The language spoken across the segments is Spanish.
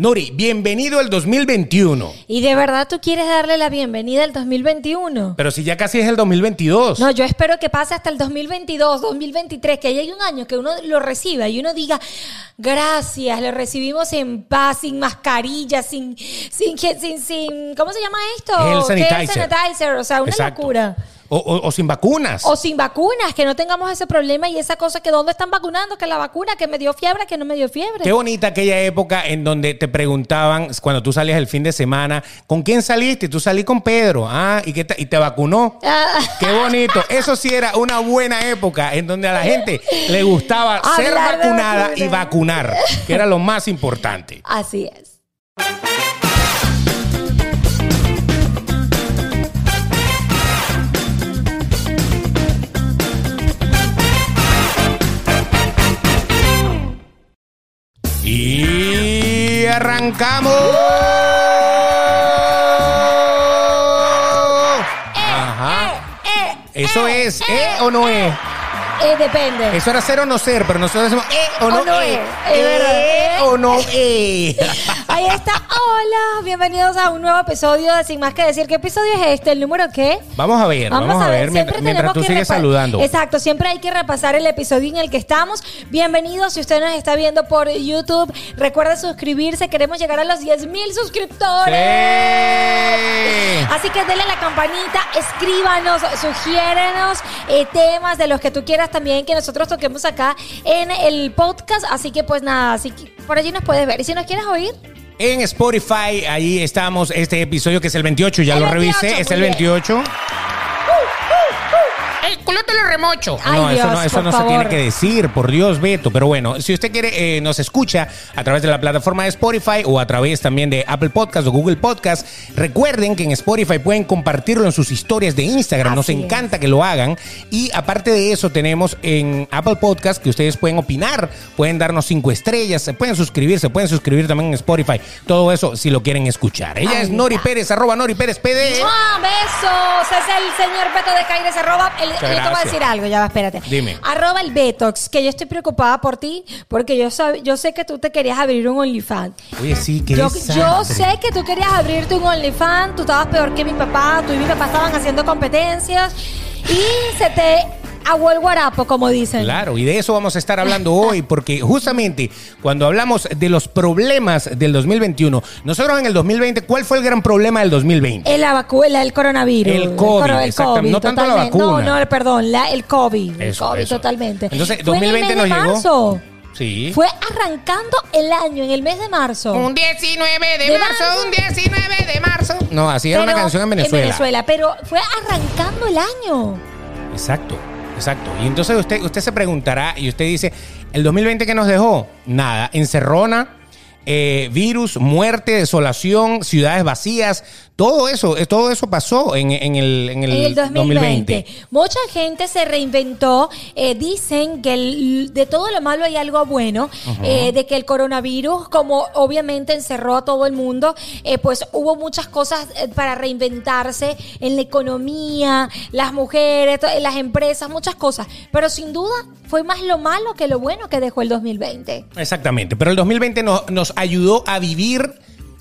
Nori, bienvenido al 2021. ¿Y de verdad tú quieres darle la bienvenida al 2021? Pero si ya casi es el 2022. No, yo espero que pase hasta el 2022, 2023, que haya un año que uno lo reciba y uno diga, gracias, lo recibimos en paz, sin mascarilla, sin, sin, sin, sin, ¿cómo se llama esto? Gel sanitizer. Sanitizer, o sea, una Exacto. locura. O, o- o sin vacunas. O sin vacunas, que no tengamos ese problema y esa cosa que dónde están vacunando, que la vacuna, que me dio fiebre, que no me dio fiebre. Qué bonita aquella época en donde te preguntaban cuando tú salías el fin de semana, ¿con quién saliste? Tú salí con Pedro, ah, y, qué te, y te vacunó. Ah. Qué bonito. Eso sí era una buena época en donde a la gente le gustaba ser Hablar vacunada y vacunar, que era lo más importante. Así es. Y arrancamos. Ajá. Eh, Eso eh, es, ¿eh o no es? Eh, depende. Eso era ser o no ser, pero nosotros decimos, ¿eh o no, O no eh? es, es verdad. ¿Eh o no eh? Ahí está. Hola, bienvenidos a un nuevo episodio de Sin Más Que Decir. ¿Qué episodio es este? ¿El número qué? Vamos a ver, vamos, a ver, Siempre mientras, mientras tenemos tú sigues saludando. Exacto, siempre hay que repasar el episodio en el que estamos. Bienvenidos, si usted nos está viendo por YouTube, recuerde suscribirse. Queremos llegar a los 10 mil suscriptores. Sí. Así que denle a la campanita, escríbanos, sugiérenos eh, temas de los que tú quieras también que nosotros toquemos acá en el podcast. Así que pues nada, así que por allí nos puedes ver. Y si nos quieres oír, En Spotify, ahí estamos, este episodio que es el 28, ya El lo 28, revisé, es el bien. 28. El culo te lo remocho. Ay, no, eso Dios, no, eso no se tiene que decir, por Dios, Beto. Pero bueno, si usted quiere, eh, nos escucha a través de la plataforma de Spotify o a través también de Apple Podcast o Google Podcast, recuerden que en Spotify pueden compartirlo en sus historias de Instagram. Nos es. encanta que lo hagan. Y aparte de eso, tenemos en Apple Podcast que ustedes pueden opinar, pueden darnos cinco estrellas, se pueden suscribirse, pueden suscribir también en Spotify. Todo eso si lo quieren escuchar. Ella es Nori. Pérez, arroba Nori Pérez PD. ¡Ah, besos! Es el señor Beto de Caires, arroba. El, yo te voy a decir algo, ya va, espérate. Dime. Arroba el Betox, que yo estoy preocupada por ti, porque yo, sab- yo sé que tú te querías abrir un OnlyFans. Oye, sí, que Yo, yo sé que tú querías abrirte un OnlyFans, tú estabas peor que mi papá, tú y mi papá estaban haciendo competencias y se te aguó el guarapo, como dicen. Claro, y de eso vamos a estar hablando hoy, porque justamente cuando hablamos de los problemas del 2021, nosotros en el 2020, ¿cuál fue el gran problema del 2020? El, la vacuna, el coronavirus. El COVID, exactamente. No tanto la vacuna. No, no, perdón, la- el COVID. el Eso, COVID, eso. totalmente. Entonces, Fue en el 2020 mes nos de llegó. marzo. Sí. Fue arrancando el año, en el mes de marzo. Un 19 de, De marzo, marzo. un 19 de marzo. No, así era una canción en Venezuela. pero fue arrancando el año. Exacto, exacto. Y entonces usted, usted se preguntará y usted dice, ¿el 2020 qué nos dejó? Nada, encerrona, eh, virus, muerte, desolación, ciudades vacías, todo eso, eh, todo eso pasó en, en el, en el, En el 2020. 2020. Mucha gente se reinventó. eh, dicen que el- de todo lo malo hay algo bueno. eh, de que el coronavirus, como obviamente encerró a todo el mundo, eh, pues hubo muchas cosas para reinventarse en la economía, las mujeres, las empresas, muchas cosas. Pero sin duda fue más lo malo que lo bueno que dejó el 2020. Exactamente, pero el 2020 nos, nos ayudó a vivir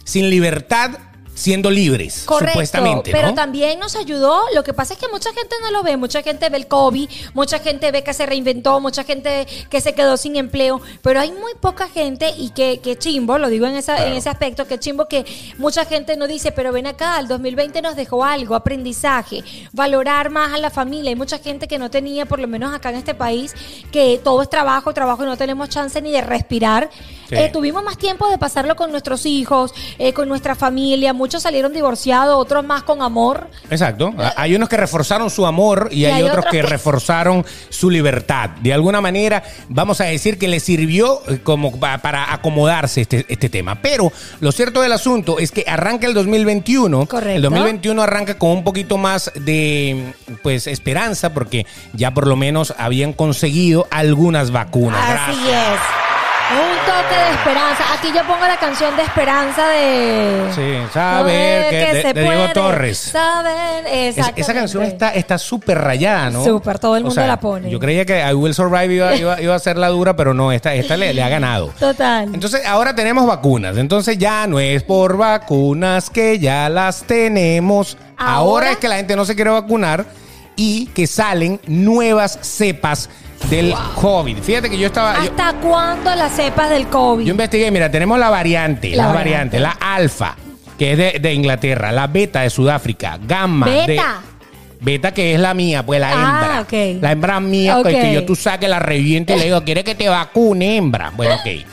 sin libertad, siendo libres, Correcto, supuestamente. pero ¿no? también nos ayudó. Lo que pasa es que mucha gente no lo ve, mucha gente ve el COVID, mucha gente ve que se reinventó, mucha gente que se quedó sin empleo, pero hay muy poca gente y que, que chimbo, lo digo en, esa, en ese aspecto, que chimbo que mucha gente no dice, pero ven acá, el 2020 nos dejó algo, aprendizaje, valorar más a la familia. Hay mucha gente que no tenía, por lo menos acá en este país, que todo es trabajo, trabajo y no tenemos chance ni de respirar. Sí. Eh, tuvimos más tiempo de pasarlo con nuestros hijos, eh, con nuestra familia. Muchos salieron divorciados, otros más con amor. Exacto. Hay unos que reforzaron su amor y, hay, otros, que, reforzaron su libertad. De alguna manera, vamos a decir que le sirvió eh, como pa- para acomodarse este, este tema. Pero lo cierto del asunto es que arranca el 2021. Correcto. El 2021 arranca con un poquito más de pues esperanza porque ya por lo menos habían conseguido algunas vacunas. Así Gracias. es. Un toque de esperanza. Aquí yo pongo la canción de esperanza de. Sí, saber que, de, se de Diego puede, Torres. Saber, Es- esa canción está está súper rayada, ¿no? Súper, todo el O mundo sea, la pone. Yo creía que I Will Survive iba, iba- iba a ser la dura, pero no, esta, esta le, le ha ganado. Total. Entonces, ahora tenemos vacunas. Entonces, ya no es por vacunas que ya las tenemos. Ahora, Ahora- es que la gente no se quiere vacunar y que salen nuevas cepas del COVID. Fíjate que yo estaba. yo- ¿Hasta cuándo las cepas del COVID? yo investigué, mira, tenemos la variante, La la, variante. variante, la alfa, que es de, de Inglaterra, la beta de Sudáfrica, gamma de... Beta. Beta que es la mía, pues la Ah, hembra. ok. La hembra mía, Ok. que, que yo tú saque la reviento y le digo, ¿quiere que te vacune, hembra? Bueno, ok.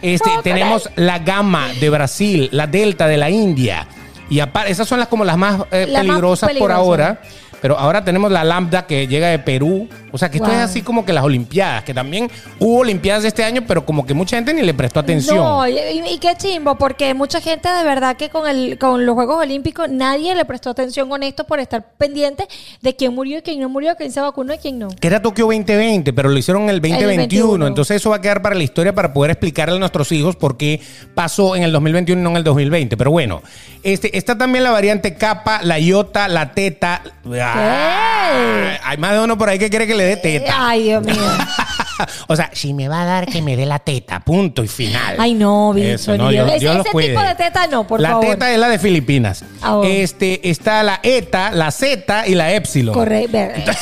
Este, tenemos la gamma de Brasil, la delta de la India. Y aparte, esas son las como las más eh, más peligrosas por ahora. Pero ahora tenemos la lambda que llega de Perú. O sea, que esto es así como que las Olimpiadas, que también hubo Olimpiadas este año, pero como que mucha gente ni le prestó atención. No, y, y qué chimbo, porque mucha gente de verdad que con el con los Juegos Olímpicos nadie le prestó atención con esto por estar pendiente de quién murió y quién no murió, quién se vacunó y quién no. que era Tokio 2020, pero lo hicieron en el 2021. 21. Entonces eso va a quedar para la historia para poder explicarle a nuestros hijos por qué pasó en el 2021 y no en el 2020. Pero bueno, este, está también la variante capa, la iota, la teta. Ah, hay más de uno por ahí que quiere que le dé teta. Ay, Dios mío. o sea, si me va a dar que me dé la teta, punto y final. Ay, no, Eso, no, Dios, Dios. Ese- los ese cuide. tipo de teta no, por la favor. teta es la de Filipinas. Oh. Este, está la eta, la zeta y la epsilon. Correcto.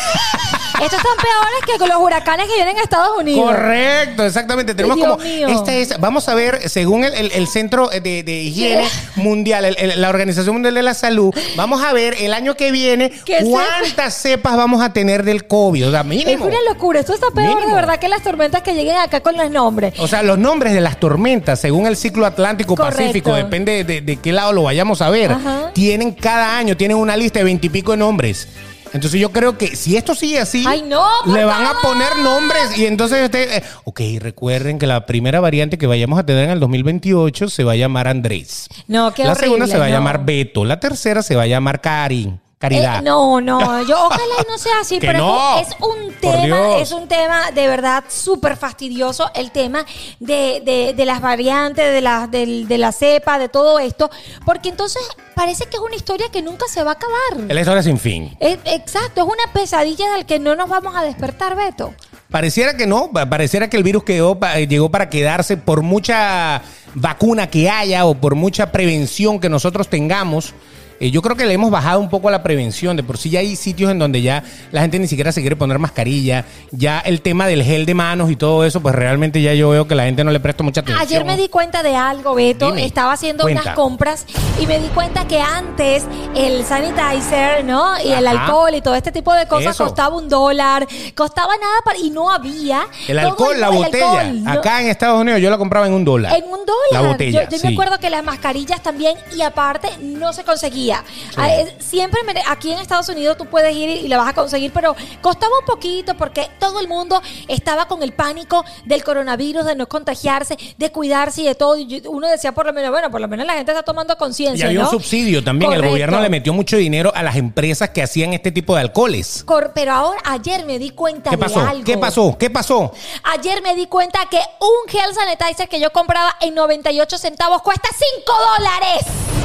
Estos están peores que con los huracanes que vienen a Estados Unidos. Correcto, exactamente. Tenemos Dios como. mío. Esta es, vamos a ver, según el, el- el Centro de, de Higiene Mundial, el- la Organización Mundial de la Salud, vamos a ver el año que viene ¿Qué cuántas cepas vamos a tener del COVID. O sea, Es mínimo. una locura. Esto está peor de verdad que las tormentas que lleguen acá con los nombres. O sea, los nombres de las tormentas, según el ciclo Atlántico Correcto. Pacífico, depende de, de qué lado lo vayamos a ver, Ajá. tienen cada año, tienen una lista de veintipico de nombres. Entonces yo creo que si esto sigue así, Ay, no, le van a poner nombres y entonces usted, eh, ok, recuerden que la primera variante que vayamos a tener en el 2028 se va a llamar Andrés. No, qué la segunda se va a no. llamar Beto, la tercera se va a llamar Karin, Caridad. Eh, no, no, yo ojalá y no sea así, pero no. es un tema, es un tema de verdad súper fastidioso, el tema de, de- de las variantes, de la, del- de la cepa, de todo esto, porque entonces parece que es una historia que nunca se va a acabar. Es la historia sin fin. Es- exacto, es una pesadilla del que no nos vamos a despertar, Beto. Pareciera que no, pa- pareciera que el virus quedó, eh, llegó para quedarse por mucha vacuna que haya o por mucha prevención que nosotros tengamos. Eh, yo creo que le hemos bajado un poco a la prevención. De por sí ya hay sitios en donde ya la gente ni siquiera se quiere poner mascarilla. Ya el tema del gel de manos y todo eso, pues realmente ya yo veo que la gente no le presta mucha atención. Ayer me di cuenta de algo, Beto. Dime. Estaba haciendo Cuenta. unas compras y me di cuenta que antes el sanitizer, ¿no? Y el alcohol y todo este tipo de cosas Eso. costaba un dólar, costaba nada para, y no había. El alcohol, la el botella. alcohol, ¿no? Acá en Estados Unidos yo la compraba en un dólar. En un dólar. La botella. Yo, yo sí. me acuerdo que las mascarillas también, y aparte no se conseguía. Ah, Siempre aquí en Estados Unidos tú puedes ir y la vas a conseguir, pero costaba un poquito porque todo el mundo estaba con el pánico del coronavirus, de no contagiarse, de cuidarse y de todo. Y uno decía por lo menos, bueno, por lo menos la gente está tomando Y conciencia. había ¿no? un subsidio también. El Correcto. gobierno le metió mucho dinero a las empresas que hacían este tipo de alcoholes. Cor- Pero ahora, ayer me di cuenta ¿Qué de pasó? algo. ¿Qué pasó? ¿Qué pasó? Ayer me di cuenta que un gel sanitizer que yo compraba en 98 centavos cuesta 5 dólares.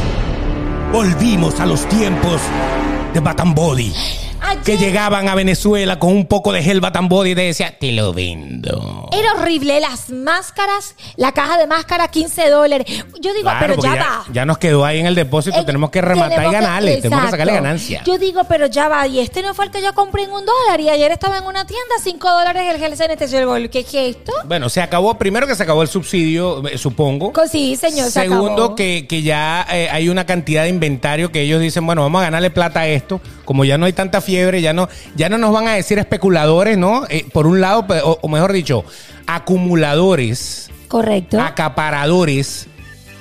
Volvimos a los tiempos de Baton Body. Ayer- Que llegaban a Venezuela con un poco de gel Baton Body y te decía, te lo vendo. Era horrible. Las máscaras, la caja de máscara, 15 dólares. Yo digo, Claro, pero ya, ya, va. ya nos quedó ahí en el depósito, Eh, tenemos que rematar tenemos y que- ganarle, tenemos que sacarle ganancia. Yo digo, pero ya va. Y este no fue el que yo compré en un dólar. Y ayer estaba en una tienda, 5 dólares el gel sanitizer. ¿Qué es esto? Bueno, se acabó, primero que se acabó el subsidio, eh, supongo. Sí, señor, se Segundo, acabó. que, que ya eh, hay una cantidad de inventario que ellos dicen, bueno, vamos a ganarle plata a esto. Como ya no hay tanta fiebre, ya no, ya no nos van a decir especuladores, ¿no? Eh, por un lado, o, o mejor dicho, acumuladores, Correcto. acaparadores,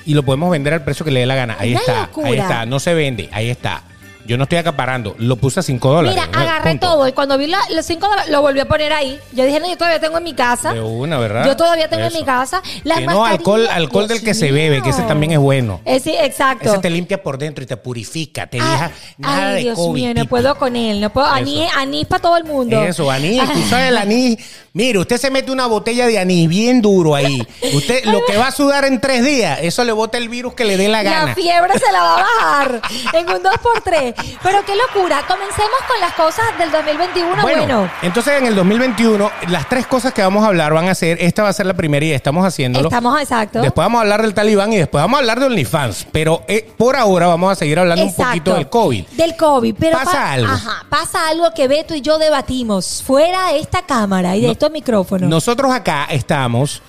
y lo podemos vender al precio que le dé la gana. Ahí Una está, locura. ahí está, no se vende, ahí está. Yo no estoy acaparando. Lo puse a 5 dólares. Mira, agarré Punto. todo y cuando vi la- los 5 dólares lo volví a poner ahí. Yo dije, no, yo todavía tengo en mi casa. De una, ¿verdad? Yo todavía tengo en mi casa. Las Que no, alcohol, alcohol del que se bebe, que ese también es bueno. Eh, sí, exacto. Ese te limpia por dentro y te purifica, te deja nada Ay, de Dios COVID. mío, no puedo con él. No puedo. Anís, anís para todo el mundo. Eso, anís. Tú sabes el anís. Mire, usted se mete una botella de anís bien duro ahí. Usted lo que va a sudar en tres días, eso le bota el virus que le dé la La gana. fiebre se la va a bajar en un 2x3. Pero qué locura. Comencemos con las cosas del 2021. Bueno, entonces en el 2021, las tres cosas que vamos a hablar van a ser, esta va a ser la primera y estamos haciéndolo. estamos exacto. Después vamos a hablar del talibán y después vamos a hablar de OnlyFans. Pero eh, por ahora vamos a seguir hablando un poquito del COVID. Del COVID. Pero Pasa pa- algo. Ajá, pasa algo que Beto y yo debatimos fuera de esta cámara y de No- estos micrófonos. Nosotros acá estamos.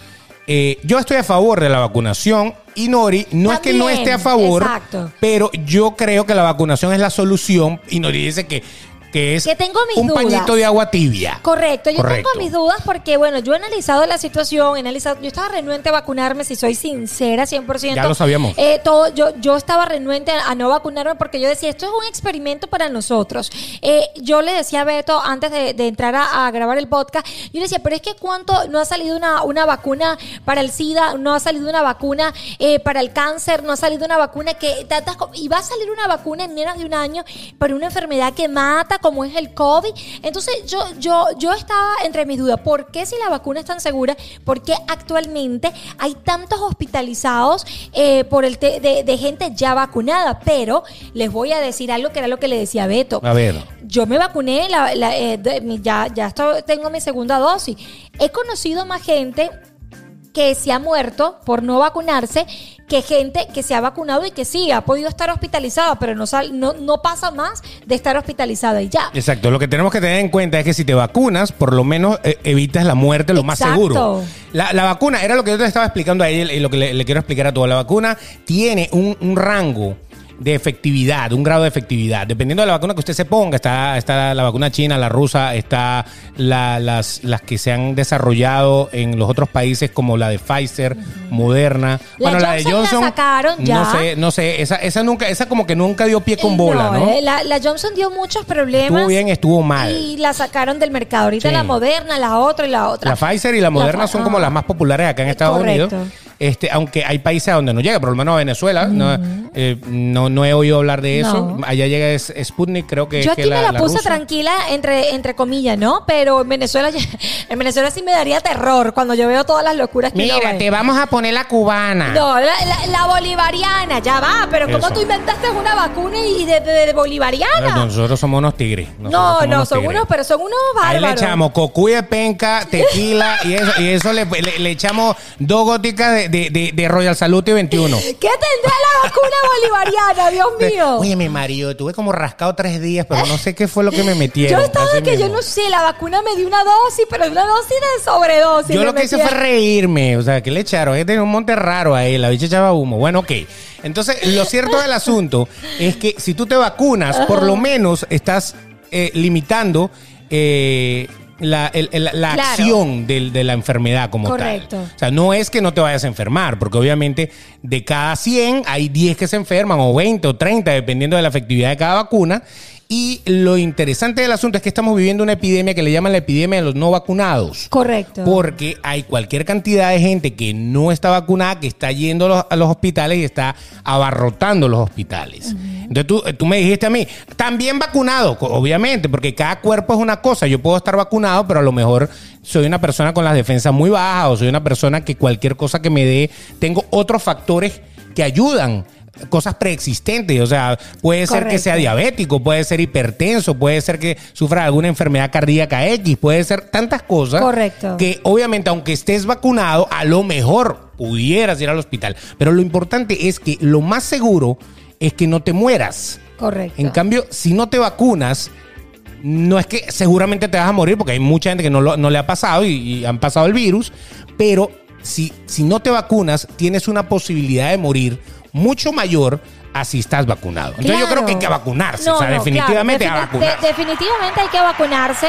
Eh, yo estoy a favor de la vacunación y Nori no es que no esté a favor, exacto. pero yo creo que la vacunación es la solución y Nori dice que, que es Que tengo mis un dudas. pañito de agua tibia. Correcto, yo Correcto. tengo mis dudas porque, bueno, yo he analizado la situación, he analizado, yo estaba renuente a vacunarme, si soy sincera, 100%. Ya lo sabíamos. Eh, todo, yo, yo estaba renuente a, a no vacunarme porque yo decía, esto es un experimento para nosotros. Eh, yo le decía a Beto, antes de, de entrar a, a grabar el podcast, yo le decía, pero es que cuánto, no ha salido una, una vacuna para el SIDA, no ha salido una vacuna eh, para el cáncer, no ha salido una vacuna que, tantas y va a salir una vacuna en menos de un año para una enfermedad que mata, como es el COVID. Entonces, yo, yo, yo estaba entre mis dudas. ¿Por qué si la vacuna es tan segura? ¿Por qué actualmente hay tantos hospitalizados eh, por el te- de, de gente ya vacunada? Pero les voy a decir algo que era lo que le decía Beto. A ver. Yo me vacuné, la- la, eh, de- ya, ya estoy- tengo mi segunda dosis. He conocido más gente que se ha muerto por no vacunarse que gente que se ha vacunado y que sí, ha podido estar hospitalizada, pero no, sal- no, no pasa más de estar hospitalizada y ya. Exacto, lo que tenemos que tener en cuenta es que si te vacunas, por lo menos eh, evitas la muerte lo más seguro. La, la vacuna, era lo que yo te estaba explicando a él y lo que le, le quiero explicar a todos. La vacuna tiene un, un rango de efectividad, un grado de efectividad. Dependiendo de la vacuna que usted se ponga, está, está la vacuna china, la rusa, está la- las, las que se han desarrollado en los otros países como la de Pfizer, Moderna. La bueno, la de Johnson la Johnson. sacaron ya. No sé, no sé, esa, esa nunca, esa como que nunca dio pie con bola, ¿no? eh, la, la Johnson dio muchos problemas. Estuvo bien, estuvo mal. Y la sacaron del mercado. Ahorita Sí. la Moderna, la otra y la otra. La Pfizer y la Moderna La- son como ah. las más populares acá en Estados Correcto. Unidos. Este, aunque hay países a donde no llega, por lo menos a Venezuela. no, eh, no, no he oído hablar de eso. No. Allá llega es- Sputnik, creo que Yo que aquí me la, puse rusa. tranquila, entre, entre comillas, ¿no? Pero en Venezuela, en Venezuela sí me daría terror cuando yo veo todas las locuras que Mira, te vamos a poner la cubana. No, la, la- la bolivariana, ya va, pero ¿cómo Eso. tú inventaste una vacuna y de, de- de bolivariana? Nosotros somos unos tigres. No, no, son tigres. unos, pero son unos Ahí le bárbaros. echamos cocuy de penca, tequila y eso, y eso le, le- le echamos dos góticas de, de, de, de Royal Salute 21. ¿Qué tendrá la vacuna bolivariana, Dios mío? Oye, mi marido, tuve como rascado tres días, pero no sé qué fue lo que me metieron. Yo estaba que yo no sé, la vacuna me dio una dosis, pero una dosis de sobredosis. Yo lo que hice fue reírme, o sea, que le echaron, es un monte raro ahí, la bicha echaba humo. Bueno, ok. Entonces, lo cierto del asunto es que si tú te vacunas, por lo menos estás eh, limitando eh, la, el- el- la Claro. acción del- de la enfermedad como Correcto. tal. O sea, no es que no te vayas a enfermar, porque obviamente de cada 100 hay 10 que se enferman, o 20 o 30, dependiendo de la efectividad de cada vacuna. Y lo interesante del asunto es que estamos viviendo una epidemia que le llaman la epidemia de los no vacunados. Correcto. Porque hay cualquier cantidad de gente que no está vacunada, que está yendo a los, a los hospitales y está abarrotando los hospitales. Entonces tú, tú me dijiste a mí, también vacunado, obviamente, porque cada cuerpo es una cosa. Yo puedo estar vacunado, pero a lo mejor soy una persona con las defensas muy bajas o soy una persona que cualquier cosa que me dé, tengo otros factores que ayudan cosas preexistentes, o sea, puede ser que sea diabético, puede ser hipertenso, puede ser que sufra alguna enfermedad cardíaca X, puede ser tantas cosas Correcto. que obviamente aunque estés vacunado, a lo mejor pudieras ir al hospital, pero lo importante es que lo más seguro es que no te mueras. Correcto. En cambio, si no te vacunas, no es que seguramente te vas a morir, porque hay mucha gente que no, lo- no le ha pasado y, y han pasado el virus, pero si, si no te vacunas, tienes una posibilidad de morir mucho mayor a si estás vacunado. Entonces yo creo que hay que vacunarse, No, o sea, no, definitivamente claro, a defini- vacunarse. de- definitivamente hay que vacunarse.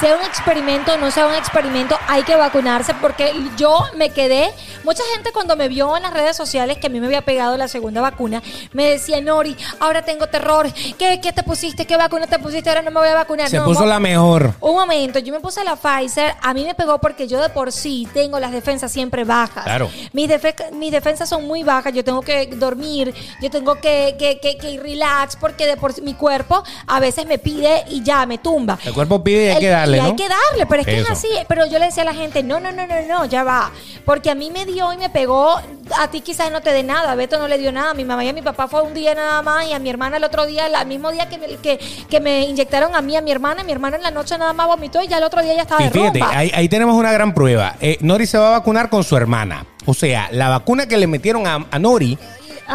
sea un experimento o no sea un experimento, hay que vacunarse porque yo me quedé, mucha gente cuando me vio en las redes sociales que a mí me había pegado la segunda vacuna, me decía, Nori, ahora tengo terror, ¿qué, qué te pusiste? ¿Qué vacuna te pusiste? Ahora no me voy a vacunar. Se No, puso la mejor. un momento, yo me puse la Pfizer, a mí me pegó porque yo de por sí tengo las defensas siempre bajas. Claro. Mis, defe- mis defensas son muy bajas, yo tengo que dormir, yo tengo que, que, que, que relax porque de por mi cuerpo a veces me pide y ya me tumba. El cuerpo pide y hay El- que darle, y hay ¿no? que darle, pero es que Eso. es así. Pero yo le decía a la gente, no, no, no, no, no, ya va. Porque a mí me dio y me pegó, a ti quizás no te dé nada, a Beto no le dio nada, a mi mamá y a mi papá fue un día nada más y a mi hermana el otro día, el mismo día que me, que, que me inyectaron a mí, a mi hermana, mi hermana en la noche nada más vomitó y ya el otro día ya estaba Y de fíjate, rumba. ahí, ahí tenemos una gran prueba. Eh, Nori se va a vacunar con su hermana. O sea, la vacuna que le metieron a, a Nori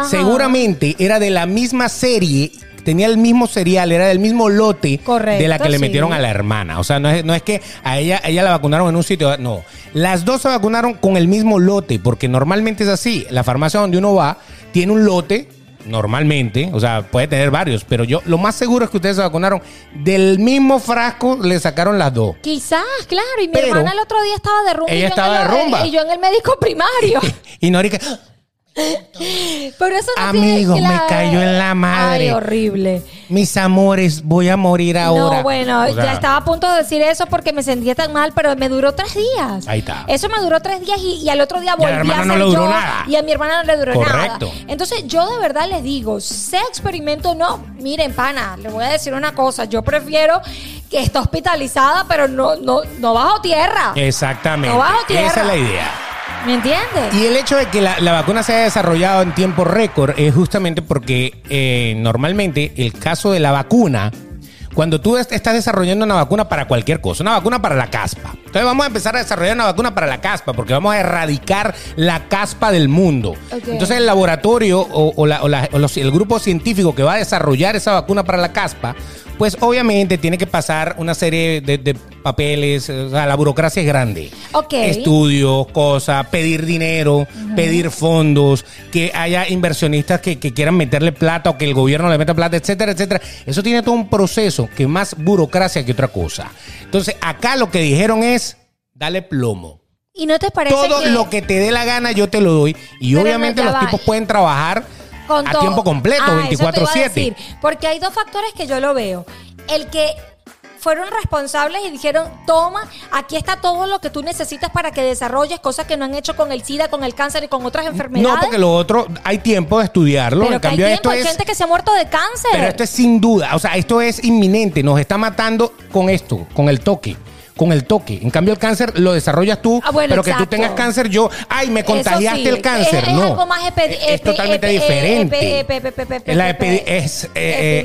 Ajá. seguramente era de la misma serie, tenía el mismo cereal, era del mismo lote Correcto, de la que le sí. metieron a la hermana. O sea, no es, no es que a ella, ella la vacunaron en un sitio, no. Las dos se vacunaron con el mismo lote, porque normalmente es así. La farmacia donde uno va tiene un lote. Normalmente, o sea, puede tener varios, pero yo lo más seguro es que ustedes se vacunaron del mismo frasco, le sacaron las dos. Quizás, claro, y mi Pero- hermana el otro día estaba de rumba. Ella estaba el- de rumba. Y yo en el médico primario. Y Nori que, Pero eso no Amigo, tiene me cayó en la madre. Ay, horrible. mis amores, voy a morir ahora. No, bueno, O sea, ya estaba a punto de decir eso porque me sentía tan mal, pero me duró tres días. Ahí está. Eso me duró tres días y, y al otro día Y a la volví a, no ser le duró yo, nada. Y a mi hermana no le duró Correcto. nada. Entonces, yo de verdad les digo, sea experimento o no, miren, pana, les voy a decir una cosa. Yo prefiero que esté hospitalizada, pero no, no, no bajo tierra. Exactamente. No bajo tierra. Esa es la idea. ¿Me entiendes? Y el hecho de que la, la vacuna se haya desarrollado en tiempo récord es justamente porque eh, normalmente el caso de la vacuna, cuando tú est- estás desarrollando una vacuna para cualquier cosa, una vacuna para la caspa. Entonces vamos a empezar a desarrollar una vacuna para la caspa porque vamos a erradicar la caspa del mundo. Ok. Entonces el laboratorio o, o la- o la- o los- el grupo científico que va a desarrollar esa vacuna para la caspa, pues obviamente tiene que pasar una serie de, de papeles, o sea, la burocracia es grande. Ok. Estudios, cosas, pedir dinero, pedir fondos, que haya inversionistas que, que quieran meterle plata o que el gobierno le meta plata, etcétera, etcétera. Eso tiene todo un proceso que más burocracia que otra cosa. Entonces, acá lo que dijeron es, dale plomo. ¿Y no te parece Todo que lo que te dé la gana yo te lo doy. Y Pero no, obviamente ya los va. tipos pueden trabajar con a todo- tiempo completo, Ah, eso te iba a 24/7. decir, Porque hay dos factores que yo lo veo. El que fueron responsables y dijeron, toma, aquí está todo lo que tú necesitas para que desarrolles cosas que no han hecho con el SIDA, con el cáncer y con otras enfermedades. No, porque lo otro hay tiempo de estudiarlo. pero en que hay cambio, tiempo, esto hay es. gente que se ha muerto de cáncer. Pero esto es sin duda, o sea, esto es inminente, nos está matando con esto, con el toque. Con el toque. En cambio, el cáncer lo desarrollas tú, Ah, bueno, pero que tú tengas cáncer, yo, ay, me contagiaste sí, el cáncer. es- es no. algo más es totalmente diferente.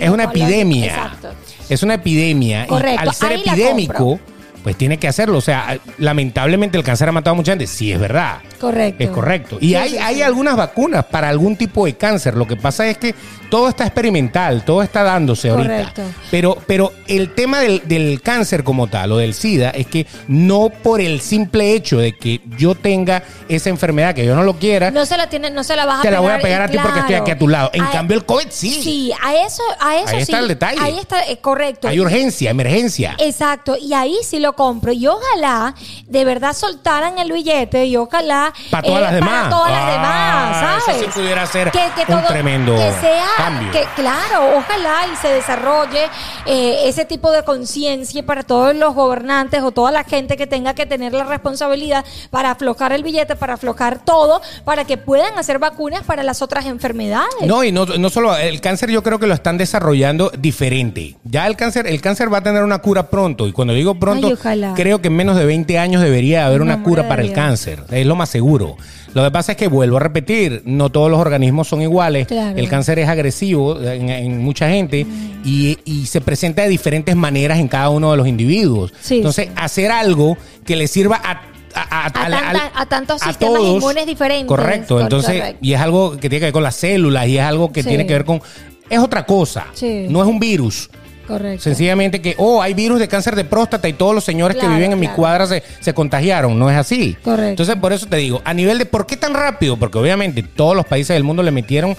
Es una epidemia. exacto. Es una epidemia. Correcto, Y al ser ahí epidémico. Pues tiene que hacerlo. O sea, lamentablemente el cáncer ha matado a mucha gente. Sí, es verdad. Correcto. Es correcto. Y Sí, hay, sí, hay algunas vacunas para algún tipo de cáncer. Lo que pasa es que todo está experimental, todo está dándose ahorita. Correcto. Pero, pero el tema del, del cáncer como tal o del SIDA es que no por el simple hecho de que yo tenga esa enfermedad que yo no lo quiera, No se la tiene, no se la vas a te la voy a pegar, a ti porque estoy aquí a tu lado. En A- cambio, el COVID sí. Sí, a eso, a eso Ahí sí. está el detalle. Ahí está, eh, correcto. Hay urgencia, emergencia. Exacto, y ahí sí lo compro. Y ojalá de verdad soltaran el billete y ojalá Para todas eh, las demás. Para todas las Ah, demás, ¿sabes? eso sí pudiera ser un tremendo que sea, cambio. Que, claro, ojalá y se desarrolle eh, ese tipo de conciencia para todos los gobernantes o toda la gente que tenga que tener la responsabilidad para aflojar el billete, para aflojar todo, para que puedan hacer vacunas para las otras enfermedades. No, y no, no solo el cáncer, yo creo que lo están desarrollando diferente. Ya el cáncer, el cáncer va a tener una cura pronto. Y cuando digo pronto, Ay, ojalá. creo que en menos de 20 años debería haber una cura para el cáncer. Es lo más seguro. Lo que pasa es que vuelvo a repetir, no todos los organismos son iguales. Claro. El cáncer es agresivo en, en mucha gente y, y se presenta de diferentes maneras en cada uno de los individuos. Sí, Entonces, sí. hacer algo que le sirva a a, A tanta- a tantos a sistemas todos. inmunes diferentes. Correcto. Cor- Entonces, correcto. y es algo que tiene que ver con las células y es algo que Sí. tiene que ver con. Es otra cosa. Sí. No es un virus. Correcto. Sencillamente que, oh, hay virus de cáncer de próstata y todos los señores Claro, que viven en mi cuadra se, se contagiaron. No es así. Correcto. Entonces, por eso te digo, a nivel de por qué tan rápido, porque obviamente todos los países del mundo le metieron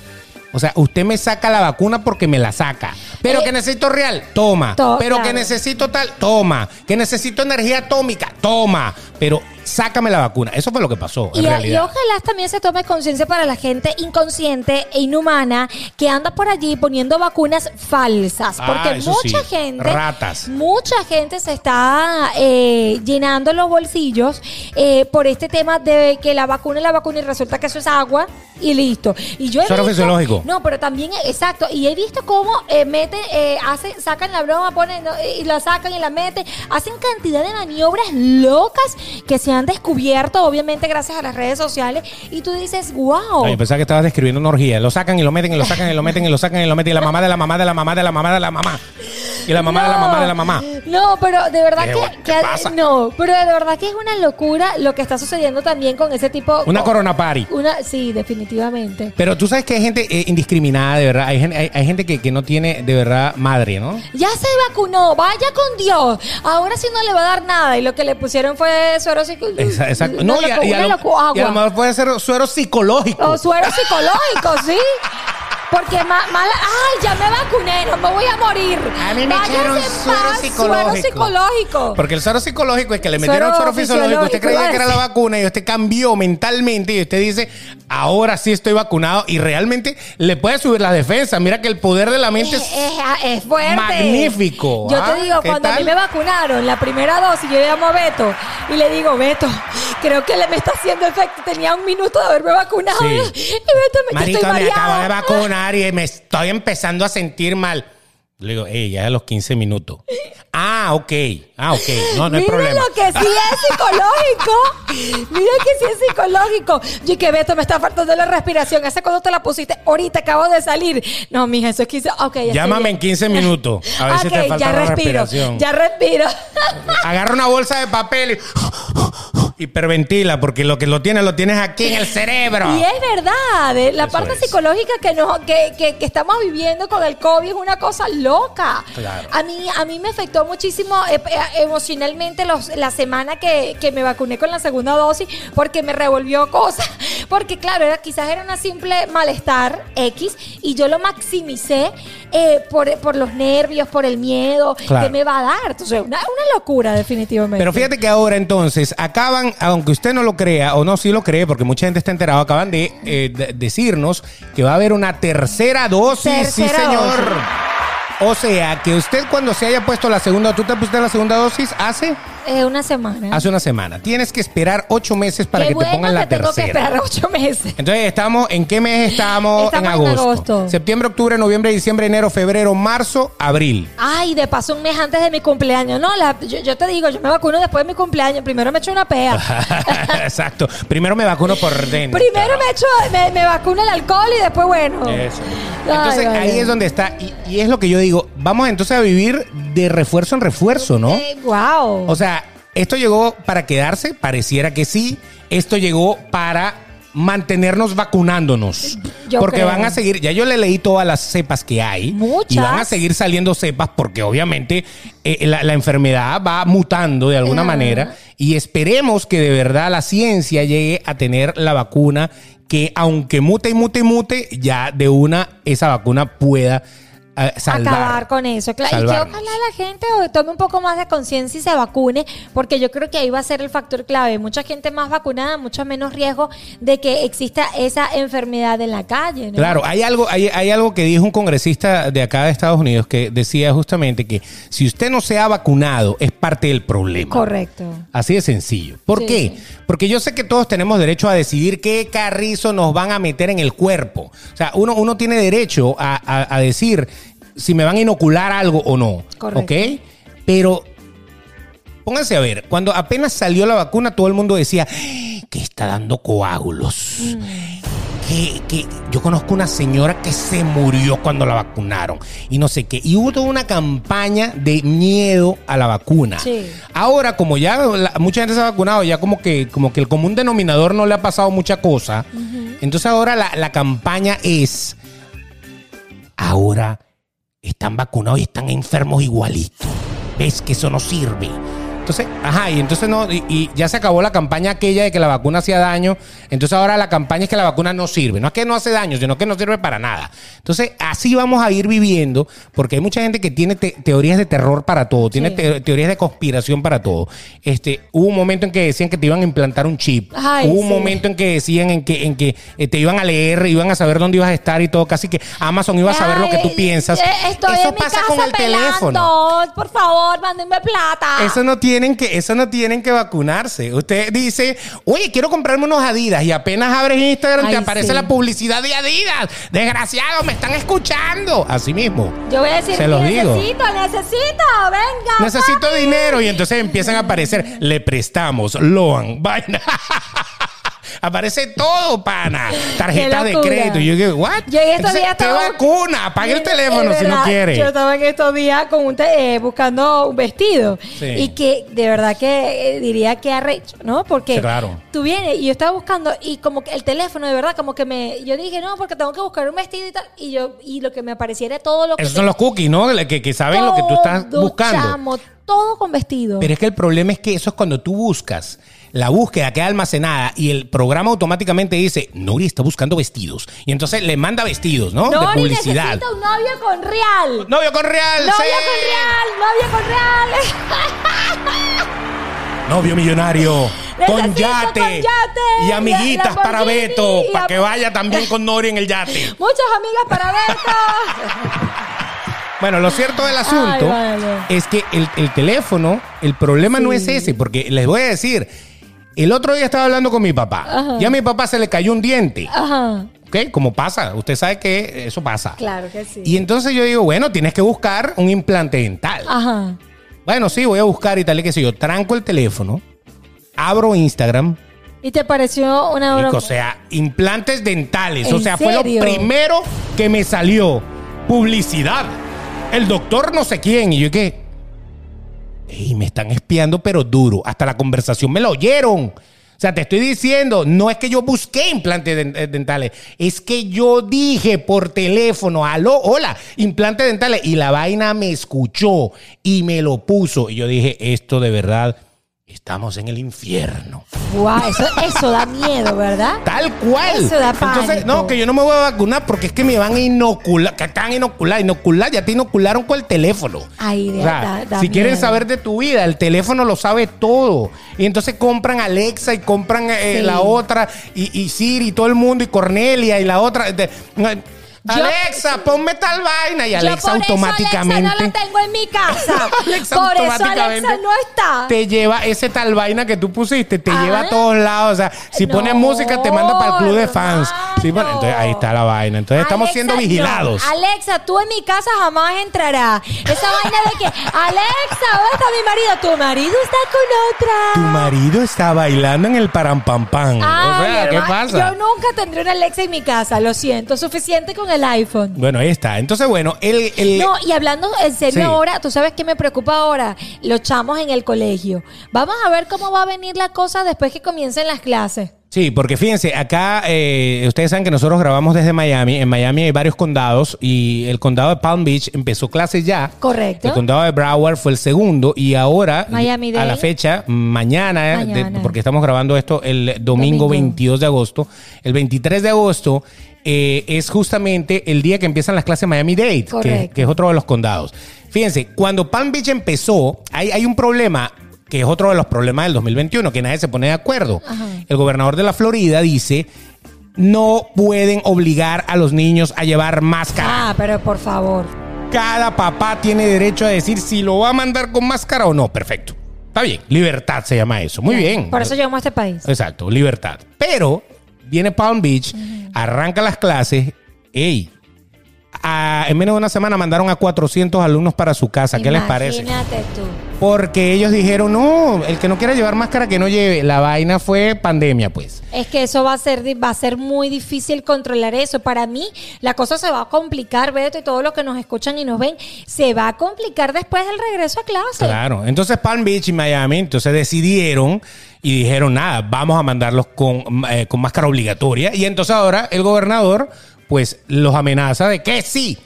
O sea, usted me saca la vacuna porque me la saca. Pero Eh, que necesito real, toma. to- Pero que necesito tal, toma. Que necesito energía atómica, toma. Pero sácame la vacuna. Eso fue lo que pasó, en Y, ojalá también se tome conciencia para la gente inconsciente e inhumana que anda por allí poniendo vacunas falsas. Ah, Porque mucha sí, gente, ratas. mucha gente se está eh, llenando los bolsillos eh, por este tema de que la vacuna es la vacuna y resulta que eso es agua y listo. Y yo he visto- fisiológico. No, pero también, exacto. Y he visto cómo eh, meten, eh, hacen, sacan la broma, ponen y la sacan y la meten. Hacen cantidad de maniobras locas que se han descubierto, obviamente, gracias a las redes sociales. Y tú dices, wow. Ay, pensaba que estabas describiendo una orgía. Lo sacan y lo meten y lo sacan y lo meten y lo sacan y lo meten. Y la mamá de la mamá de la mamá de la mamá de la mamá. Y la mamá de la mamá de la mamá. No, pero de verdad ¿Qué- que, qué que- pasa? no, pero de verdad que es una locura lo que está sucediendo también con ese tipo. Una con- corona party. Una, sí, definitivamente. Pero tú sabes que hay gente eh, indiscriminada, de verdad. Hay, hay, hay gente que, que no tiene de verdad madre, ¿no? Ya se vacunó, vaya con Dios. Ahora sí no le va a dar nada. Y lo que le pusieron fue suero. Esa- Exacto. No, y a, y a lo, y a lo mejor puede ser suero psicológico. O suero psicológico, sí. Porque ma- mala. ¡Ay, ya me vacuné! ¡No me voy a morir! A mí me Váyase echaron en suero paz, psicológico. Suero psicológico. Porque el suero psicológico es que le metieron Suero suero fisiológico. Usted fisiológico, creía que era la vacuna y usted cambió mentalmente y usted dice, ahora sí estoy vacunado y realmente le puede subir la defensa. Mira que el poder de la mente Es, es... es- es fuerte. Magnífico, Yo ¿ah? te digo, ¿Qué cuando a tal? mí me vacunaron la primera dosis, yo llamo a Beto y le digo, Beto, creo que le me está haciendo efecto. Tenía un minuto de haberme vacunado. Sí. Y me Marico, estoy me acabo de vacunar y me estoy empezando a sentir mal. Le digo, ey, ya a los 15 minutos. Ah, ok. Ah, ok. No, no hay Mira problema. lo que sí es psicológico. Mira que sí es psicológico. Yo que Beto me está faltando la respiración. ¿Hace cuando te la pusiste? Ahorita acabo de salir. No, mija, eso es 15. Ok, ya Llámame en 15 minutos. A ver si Ok, te falta ya la respiro. respiración. Ya respiro. Agarra una bolsa de papel y hiperventila, porque lo que lo tienes, lo tienes aquí en el cerebro. Y es verdad, eh, la Eso parte es. psicológica que, nos, que, que- que estamos viviendo con el COVID es una cosa loca. Claro. A mí, a mí me afectó muchísimo eh, eh, emocionalmente los, la semana que, que me vacuné con la segunda dosis porque me revolvió cosas. Porque claro, era, quizás era una simple malestar X y yo lo maximicé eh, por, por los nervios, por el miedo Claro. que me va a dar. Entonces, una, una locura definitivamente. Pero fíjate que ahora entonces acaban, aunque usted no lo crea o no sí lo cree, porque mucha gente está enterado, acaban de, eh, de- decirnos que va a haber una tercera dosis, sí señor. dosis. O sea, que usted cuando se haya puesto la segunda, tú te pusiste la segunda dosis hace, Eh, una semana. hace una semana. Tienes que esperar ocho meses para Qué que te pongan la que tengo que tercera. esperar ocho meses. Entonces, estamos, ¿en qué mes estamos? Estamos en en agosto. agosto. Septiembre, octubre, noviembre, diciembre, enero, febrero, marzo, abril. Ay, de paso un mes antes de mi cumpleaños. No, la- yo, yo te digo, yo me vacuno después de mi cumpleaños. Primero me echo una pea. Exacto. Primero me vacuno por dentro. Primero me echo, me, me vacuno el alcohol y después, bueno. Eso. Ay, Entonces vale. ahí es donde está. Y, y es lo que yo digo. Vamos entonces a vivir de refuerzo en refuerzo, ¿no? Eh, wow. O sea, esto llegó para quedarse, pareciera que sí. Esto llegó para mantenernos vacunándonos. Yo porque creo. van a seguir, ya yo le leí todas las cepas que hay. Muchas. Y van a seguir saliendo cepas porque obviamente eh, la, la enfermedad va mutando de alguna manera. Y esperemos que de verdad la ciencia llegue a tener la vacuna que aunque mute y mute y mute, ya de una esa vacuna pueda eh, salvar. acabar con eso. Claro, y que ojalá la gente tome un poco más de conciencia y se vacune, porque yo creo que ahí va a ser el factor clave. Mucha gente más vacunada, mucho menos riesgo de que exista esa enfermedad en la calle. ¿no? Claro, hay algo, hay, hay algo que dijo un congresista de acá de Estados Unidos que decía justamente que si usted no se ha vacunado es parte del problema. Correcto. Así de sencillo. ¿Por Sí. qué? Porque yo sé que todos tenemos derecho a decidir qué carrizo nos van a meter en el cuerpo. O sea, uno, uno tiene derecho a, a- a decir si me van a inocular algo o no. Correcto. ¿Ok? Pero pónganse a ver, cuando apenas salió la vacuna, todo el mundo decía "¡Ah! que está dando coágulos. Que, que yo conozco una señora que se murió cuando la vacunaron y no sé qué. Y hubo toda una campaña de miedo a la vacuna. Sí. Ahora, como ya la- mucha gente se ha vacunado, ya como que, como que el común denominador no le ha pasado mucha cosa. Entonces ahora la, la campaña es, ahora están vacunados y están enfermos igualitos. ¿Ves que eso no sirve? Entonces ajá, y entonces no, y, y ya se acabó la campaña aquella de que la vacuna hacía daño. Entonces ahora la campaña es que la vacuna no sirve. No es que no hace daño, sino que no sirve para nada. Entonces, así vamos a ir viviendo, porque hay mucha gente que tiene te- teorías de terror para todo, tiene Sí. te- teorías de conspiración para todo. Este, hubo un momento en que decían que te iban a implantar un chip. Ay, hubo un momento en que decían en que, en que eh, te iban a leer, iban a saber dónde ibas a estar y todo. Casi que Amazon iba a saber lo que tú piensas. eh, Estoy Eso en mi pasa casa con el teléfono. Por favor, mándenme plata. Eso no tienen que, eso no tienen que vacunarse. Usted dice, oye, quiero comprarme unos Adidas y apenas abres Instagram te Ay, aparece sí. la publicidad de Adidas. Desgraciado, me están escuchando. Así mismo. Yo voy a decir, Se los digo. necesito, necesito, venga. Necesito papi. dinero y entonces empiezan a aparecer, le prestamos, loan, vaina. Aparece todo, pana. Tarjeta de crédito. Y yo digo, ¿what? Yo en estos días ¿Qué estaba- vacuna? Apague el teléfono si no quiere. Yo estaba en estos días con un te- eh, buscando un vestido. Sí. Y que de verdad que eh, diría que arrecho, ¿no? Porque Sí, claro. tú vienes y yo estaba buscando y como que el teléfono de verdad como que me yo dije, "No, porque tengo que buscar un vestido y tal." Y yo y lo que me apareciera todo lo que Esos son los cookies, ¿no? Que, que saben lo que tú estás buscando. chamo, todo con vestido. Pero es que el problema es que eso es cuando tú buscas. La búsqueda queda almacenada y el programa automáticamente dice, Nori está buscando vestidos. Y entonces le manda vestidos, ¿no? de Nori publicidad. necesita un novio con real. Novio con real. Novio sí. con real, novio con real. Novio millonario. con yate. con yate. Y amiguitas para Beto. Para que vaya también con Nori en el yate. Muchas amigas para Berta. Bueno, lo cierto del asunto vale. es que el, el teléfono, el problema no Sí. es ese, porque les voy a decir, el otro día estaba hablando con mi papá Ajá. y a mi papá se le cayó un diente. Ajá. ¿Ok? Como pasa, usted sabe que eso pasa. Claro que sí. Y entonces yo digo, bueno, tienes que buscar un implante dental. Ajá. Bueno, sí, voy a buscar y tal y qué sé yo. Tranco el teléfono, abro Instagram, ¿Y te pareció una broma? o sea, implantes dentales. ¿En O sea, fue lo primero que me salió. Publicidad. El doctor no sé quién. Y yo que... Ey, me están espiando, pero duro. Hasta la conversación me lo oyeron. O sea, te estoy diciendo, no es que yo busqué implantes eh, dentales, es que yo dije por teléfono, aló, hola, implantes dentales. Y la vaina me escuchó y me lo puso. Y yo dije, esto de verdad, estamos en el infierno. Guau, eso, eso da miedo, ¿verdad? Tal cual. Eso da Entonces, pánico. no, que yo no me voy a vacunar porque es que me van a inocular. Que a inocular. Inocular, ya te inocularon con el teléfono. Ay, de- O sea, da- da si quieren saber de tu vida, el teléfono lo sabe todo. Y entonces compran Alexa y compran eh, Sí. la otra, y, y Siri, y todo el mundo, y Cornelia, y la otra. de- Alexa, ponme tal vaina. Y Yo Alexa por eso automáticamente. Alexa no la tengo en mi casa. Alexa por eso Alexa no está. Te lleva ese tal vaina que tú pusiste, te Ah. lleva a todos lados. O sea, si No, pones música, te manda para el club de fans. Sí, bueno, entonces ahí está la vaina. Entonces estamos Alexa, siendo no. vigilados. Alexa, tú en mi casa jamás entrarás. Esa vaina de que, Alexa, ¿dónde está mi marido? Tu marido está con otra. Tu marido está bailando en el parampampam. o Ay, sea, ¿qué hermano, pasa? Yo nunca tendré una Alexa en mi casa, lo siento. Suficiente con el iPhone. Bueno, ahí está. Entonces, bueno, el. el- No, y hablando en serio Sí. ahora, tú sabes qué me preocupa ahora, los chamos en el colegio. Vamos a ver cómo va a venir la cosa después que comiencen las clases. Sí, porque fíjense, acá eh, ustedes saben que nosotros grabamos desde Miami. En Miami hay varios condados y el condado de Palm Beach empezó clases ya. Correcto. El condado de Broward fue el segundo y ahora, a la fecha, mañana, de- porque estamos grabando esto el domingo, Domingo. 22 de agosto, el 23 de agosto eh, es justamente el día que empiezan las clases Miami-Dade, que, es otro de los condados. Fíjense, cuando Palm Beach empezó, hay, hay un problema que es otro de los problemas del 2021, que nadie se pone de acuerdo. Ajá. El gobernador de la Florida dice, no pueden obligar a los niños a llevar máscara. Ah, pero por favor. Cada papá tiene derecho a decir si lo va a mandar con máscara o no. Perfecto. Está bien. Libertad se llama eso. Muy bien. Por eso llegamos a este país. Exacto, libertad. Pero viene Palm Beach, arranca las clases. Ey, a- en menos de una semana mandaron a 400 alumnos para su casa. ¿Qué les parece? Imagínate tú. Porque ellos dijeron, no, el que no quiera llevar máscara que no lleve. La vaina fue pandemia, pues. Es que eso va a ser va a ser muy difícil controlar eso. Para mí, la cosa se va a complicar, Beto, y todos los que nos escuchan y nos ven, se va a complicar después del regreso a clase. Claro. Entonces Palm Beach y Miami, entonces decidieron y dijeron, nada, vamos a mandarlos con, eh, con máscara obligatoria. Y entonces ahora el gobernador, pues, los amenaza de que sí.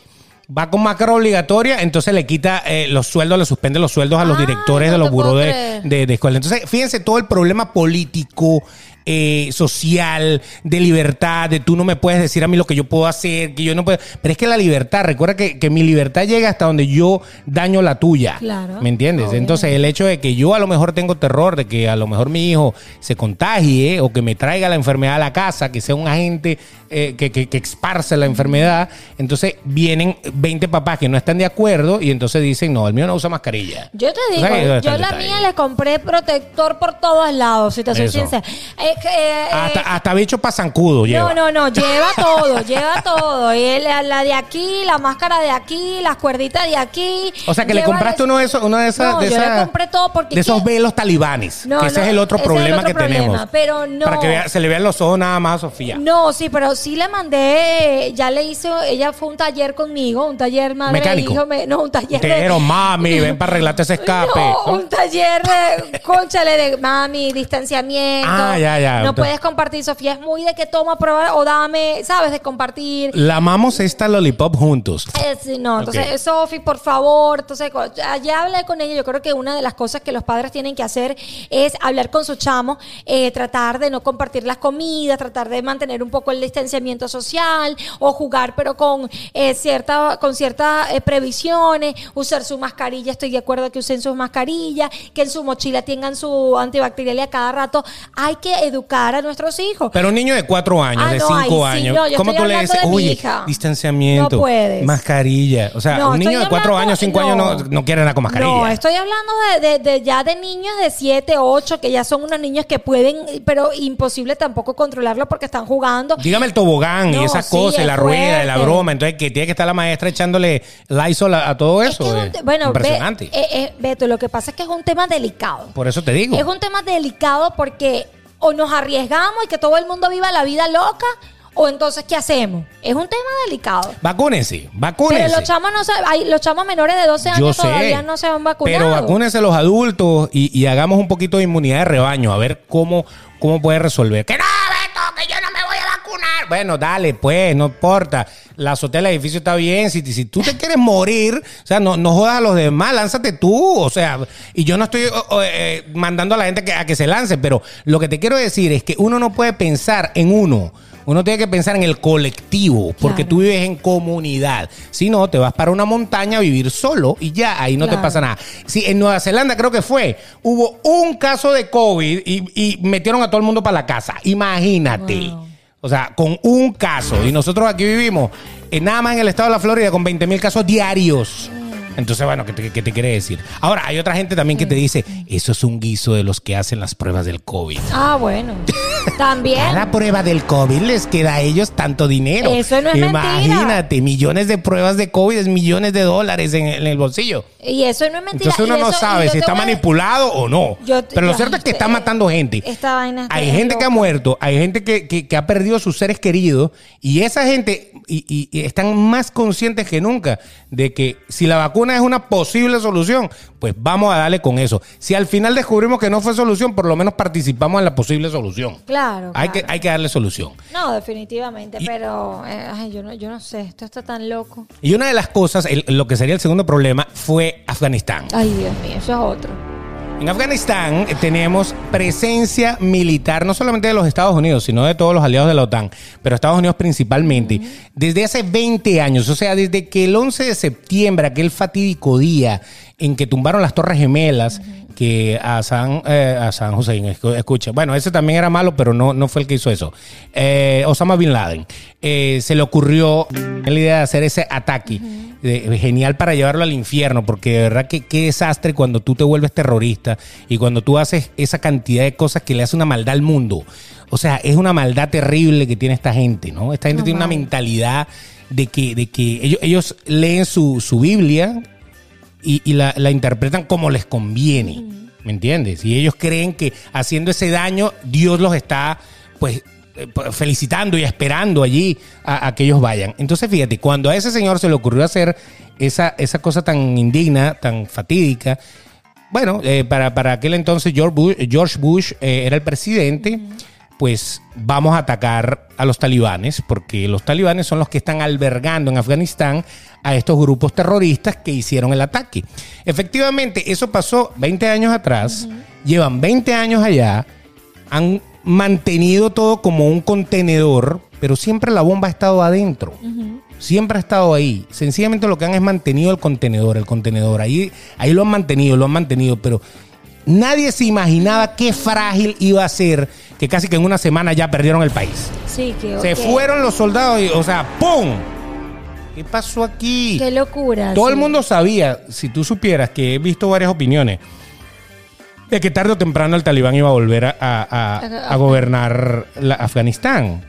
Va con máscara obligatoria, entonces le quita eh, los sueldos, le suspende los sueldos a los Ay, directores no de los buró de, de, de escuela. Entonces, fíjense todo el problema político, eh, social, de libertad, de tú no me puedes decir a mí lo que yo puedo hacer, que yo no puedo. Pero es que la libertad, recuerda que, que mi libertad llega hasta donde yo daño la tuya. Claro. ¿Me entiendes? Obvio. Entonces, el hecho de que yo a lo mejor tengo terror de que a lo mejor mi hijo se contagie o que me traiga la enfermedad a la casa, que sea un agente eh, que, que, que esparce la enfermedad, entonces vienen 20 papás que no están de acuerdo y entonces dicen, no, el mío no usa mascarilla. Yo te digo, yo la mía le compré protector por todos lados, si te soy Eso. sincera. Eh, eh, Hasta, eh, hasta bicho pasancudo lleva. No, no, no, lleva todo, lleva todo. Y la, la de aquí, la máscara de aquí, las cuerditas de aquí. O sea, que le compraste uno de esos, uno de esas, No, de yo le compré todo porque de esos velos talibanes. No, que ese no, es el otro el problema otro que problema, tenemos. pero no. Para que vea- se le vean los ojos nada más a Sofía. No, sí, pero sí le mandé, ya le hizo, ella fue un taller conmigo, un taller madre Mecánico. hijo, me- no, un taller de- Pero mami, ven para arreglarte ese escape. No, un taller de, conchale, de mami, distanciamiento. Ah, ya, ya. No puedes compartir, Sofía, es muy de que toma, prueba o dame, ¿sabes? De compartir. La amamos esta lollipop juntos. Eh, sí, no, entonces, Ok. eh, Sofi, por favor, entonces, allá hablé con ella, yo creo que una de las cosas que los padres tienen que hacer es hablar con su chamo, eh, tratar de no compartir las comidas, tratar de mantener un poco el distanciamiento social, o jugar, pero con eh, cierta, con ciertas eh, previsiones, usar su mascarilla, estoy de acuerdo que usen sus mascarillas, que en su mochila tengan su antibacterial y a cada rato hay que educar a nuestros hijos. Pero un niño de cuatro años, Ah, de no, cinco sí, años, no, yo ¿cómo tú le dices, oye, distanciamiento, No puedes. mascarilla? O sea, un niño de cuatro hablando- años, cinco años no, no quiere nada con mascarilla. No, estoy hablando de, de- de ya de niños de 7, 8, que ya son unos niños que pueden, pero imposible tampoco controlarlo porque están jugando. Dígame el tobogán y esas sí, cosas, es la rueda, la broma. Entonces, que tiene que estar la maestra echándole Lysol a, a todo Es eso. que es un eh. bueno, ve- Impresionante. eh, eh, Beto, lo que pasa es que es un tema delicado. Por eso te digo. Es un tema delicado porque o nos arriesgamos y que todo el mundo viva la vida loca, o entonces, ¿qué hacemos? Es un tema delicado. Vacúnense, vacúnense. Pero los chamos, no se, hay, los chamos menores de 12 Yo años sé. todavía no se han vacunado. Pero vacúnense los adultos y, y hagamos un poquito de inmunidad de rebaño, a ver cómo, cómo puede resolver. ¡Que no, Beto! ¡Que yo no Bueno, dale, pues, no importa. La azotea del edificio está bien. Si, si tú te quieres morir, o sea, no, no jodas a los demás, lánzate tú. O sea, y yo no estoy eh, mandando a la gente que, a que se lance, pero lo que te quiero decir es que uno no puede pensar en uno. Uno tiene que pensar en el colectivo, porque Claro. tú vives en comunidad. Si no, te vas para una montaña a vivir solo y ya, ahí no te pasa nada. Sí, en Nueva Zelanda creo que fue, hubo un caso de COVID y, y metieron a todo el mundo para la casa. Imagínate. Wow. O sea, con un caso. Y nosotros aquí vivimos, eh, nada más en el estado de la Florida, con 20 mil casos diarios. Entonces, bueno, ¿qué te, qué te quiere decir? Ahora, hay otra gente también que te dice, eso es un guiso de los que hacen las pruebas del COVID. Ah, bueno. También. Cada prueba del COVID les queda a ellos tanto dinero. Eso no es Imagínate, millones de pruebas de COVID es millones de dólares en, en el bolsillo. Y eso no es mentira. Entonces uno Y no eso- sabe si está voy a- manipulado o no. Yo Pero lo cierto es que está matando gente. esta vaina Hay gente que ha muerto, hay gente que, que- que ha perdido sus seres queridos y esa gente y, y- y están más conscientes que nunca de que si la vacuna es una posible solución, pues vamos a darle con eso. Si al final descubrimos que no fue solución, por lo menos participamos en la posible solución. Claro. Hay, que, claro. hay que darle solución. No, definitivamente, pero eh, ay, yo, no, yo no sé, esto está tan loco. Y una de las cosas, el- lo que sería el segundo problema, fue Afganistán. Ay, Dios mío, eso es otro. En Afganistán eh, tenemos presencia militar, no solamente de los Estados Unidos, sino de todos los aliados de la OTAN, pero Estados Unidos principalmente, desde hace 20 años, o sea, desde que el 11 de septiembre, aquel fatídico día en que tumbaron las Torres Gemelas, que a San, eh, a San Hussein, escucha, bueno, ese también era malo, pero no, no fue el que hizo eso. Eh, Osama Bin Laden, eh, se le ocurrió la idea de hacer ese ataque. genial para llevarlo al infierno, porque de verdad que qué desastre cuando tú te vuelves terrorista y cuando tú haces esa cantidad de cosas que le hace una maldad al mundo. O sea, es una maldad terrible que tiene esta gente, ¿no? Esta gente tiene una mentalidad de que, de que ellos, ellos leen su, su Biblia y, y la, la interpretan como les conviene. ¿Me entiendes? Y ellos creen que haciendo ese daño, Dios los está, pues, eh, felicitando y esperando allí a, a que ellos vayan. Entonces, fíjate, cuando a ese señor se le ocurrió hacer esa, esa cosa tan indigna, tan fatídica, bueno, eh, para, para aquel entonces George Bush, George Bush, eh, era el presidente, pues vamos a atacar a los talibanes, porque los talibanes son los que están albergando en Afganistán a estos grupos terroristas que hicieron el ataque. Efectivamente, eso pasó 20 años atrás, llevan 20 años allá, han mantenido todo como un contenedor, pero siempre la bomba ha estado adentro. Siempre ha estado ahí. Sencillamente lo que han es mantenido el contenedor, el contenedor. Ahí, ahí lo han mantenido, lo han mantenido, pero nadie se imaginaba qué frágil iba a ser que casi que en una semana ya perdieron el país. Sí, que Se fueron los soldados y, o sea, ¡pum! ¿Qué pasó aquí? Qué locura. Todo sí. el mundo sabía, si tú supieras que he visto varias opiniones, de que tarde o temprano el talibán iba a volver a, a- a- A- a gobernar la- Afganistán.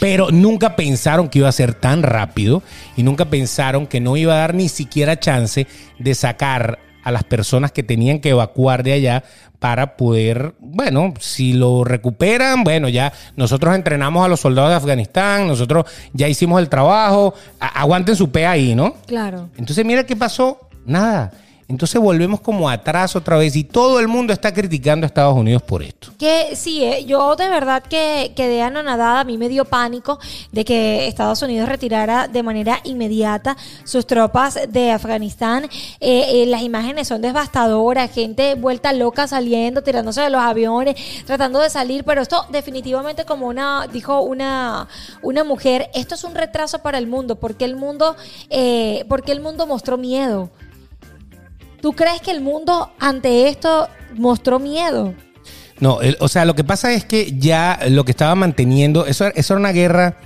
Pero nunca pensaron que iba a ser tan rápido y nunca pensaron que no iba a dar ni siquiera chance de sacar a las personas que tenían que evacuar de allá para poder, bueno, si lo recuperan, bueno, ya nosotros entrenamos a los soldados de Afganistán, nosotros ya hicimos el trabajo, aguanten su pe ahí, ¿no? Claro. Entonces, mira qué pasó. Nada. Entonces volvemos como atrás otra vez y todo el mundo está criticando a Estados Unidos por esto. Que sí, eh, yo de verdad que quedé anonadada, a mí me dio pánico de que Estados Unidos retirara de manera inmediata sus tropas de Afganistán. Eh, eh, las imágenes son devastadoras, gente vuelta loca saliendo, tirándose de los aviones, tratando de salir, pero esto definitivamente como una, dijo una, una mujer, esto es un retraso para el mundo, porque el mundo, eh, porque el mundo mostró miedo. ¿Tú crees que el mundo ante esto mostró miedo? No, el- o sea, lo que pasa es que ya lo que estaba manteniendo, eso, eso era una guerra,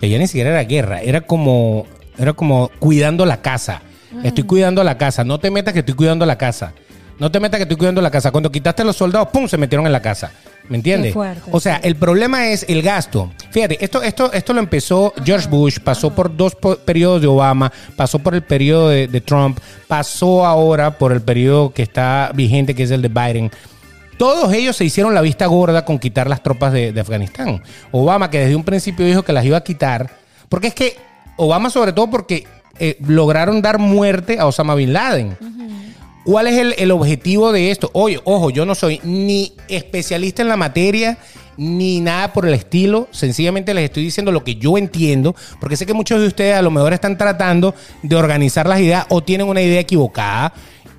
que ya ni siquiera era guerra, era como, era como cuidando la casa. Estoy cuidando la casa, no te metas que estoy cuidando la casa. No te metas que estoy cuidando la casa. Cuando quitaste a los soldados, ¡pum! se metieron en la casa. ¿Me entiendes? Fuerte, o sea, el problema es el gasto. Fíjate, esto, esto, esto lo empezó George Bush, pasó por dos periodos de Obama, pasó por el periodo de, de Trump, pasó ahora por el periodo que está vigente, que es el de Biden. Todos ellos se hicieron la vista gorda con quitar las tropas de, de Afganistán. Obama, que desde un principio dijo que las iba a quitar, porque es que Obama sobre todo porque eh, lograron dar muerte a Osama Bin Laden. ¿Cuál es el, objetivo de esto? Oye, ojo, yo no soy ni especialista en la materia, ni nada por el estilo. Sencillamente les estoy diciendo lo que yo entiendo, porque sé que muchos de ustedes a lo mejor están tratando de organizar las ideas o tienen una idea equivocada.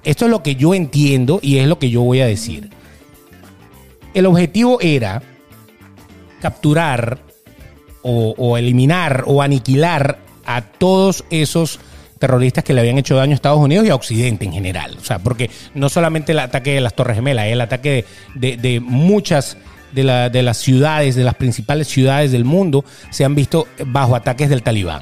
Esto es lo que yo entiendo y es lo que yo voy a decir. El objetivo era capturar o, o eliminar o aniquilar a todos esos terroristas que le habían hecho daño a Estados Unidos y a Occidente en general. O sea, porque no solamente el ataque de las Torres Gemelas, el ataque de, de- de muchas de, la- de las ciudades, de las principales ciudades del mundo, se han visto bajo ataques del talibán.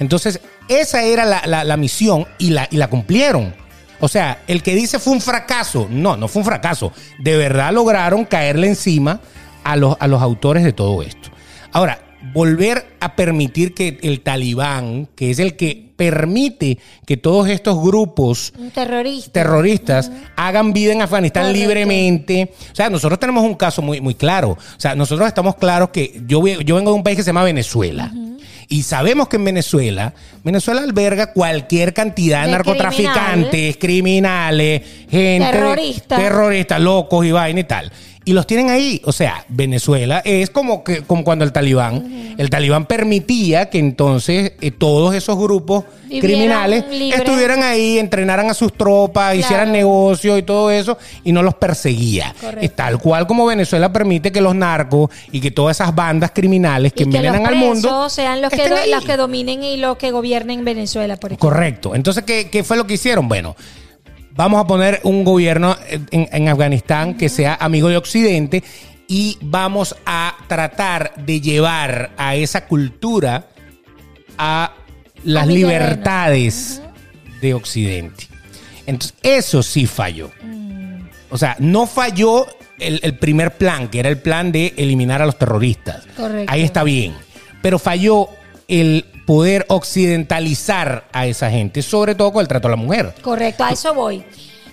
Entonces, esa era la, la- la misión y la, y la cumplieron. O sea, el que dice fue un fracaso, no, no fue un fracaso. De verdad lograron caerle encima a los, a los autores de todo esto. Ahora, volver a permitir que el talibán, que es el que permite que todos estos grupos terrorista. terroristas hagan vida en Afganistán Correcto. libremente. O sea, nosotros tenemos un caso muy, muy claro. O sea, nosotros estamos claros que yo, yo vengo de un país que se llama Venezuela. Y sabemos que en Venezuela, Venezuela alberga cualquier cantidad de, narcotraficantes, criminales, gente. Terroristas. Terroristas, locos y vaina y tal. Y los tienen ahí. O sea, Venezuela es como, que, como cuando el talibán, el talibán permitía que entonces eh, todos esos grupos Vivieran criminales estuvieran ahí, entrenaran a sus tropas, hicieran negocios y todo eso, y no los perseguía. Correcto. Es tal cual como Venezuela permite que los narcos y que todas esas bandas criminales que que envenenan al mundo sean los que, los que dominen y los que gobiernen Venezuela, por ejemplo. Correcto. Entonces, ¿qué, qué fue lo que hicieron? Bueno, vamos a poner un gobierno en, en Afganistán que sea amigo de Occidente y vamos a tratar de llevar a esa cultura a las libertades de Occidente. Entonces, eso sí falló. O sea, no falló el, el primer plan, que era el plan de eliminar a los terroristas. Correcto. Ahí está bien. Pero falló el poder occidentalizar a esa gente, sobre todo con el trato a la mujer. Correcto, a eso voy.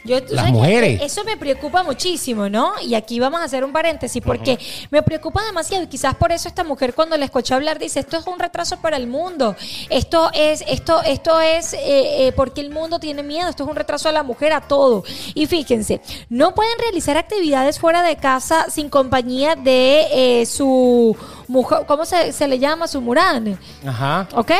Yo, tú Las sabes que mujeres. Eso me preocupa muchísimo, ¿no? Y aquí vamos a hacer un paréntesis porque me preocupa demasiado y quizás por eso esta mujer cuando la escuché hablar dice esto es un retraso para el mundo, esto es esto esto es eh, eh, porque el mundo tiene miedo, esto es un retraso a la mujer a todo. Y fíjense, no pueden realizar actividades fuera de casa sin compañía de eh, su mujer, ¿cómo se, se le llama? Su murán, Ajá. ¿ok?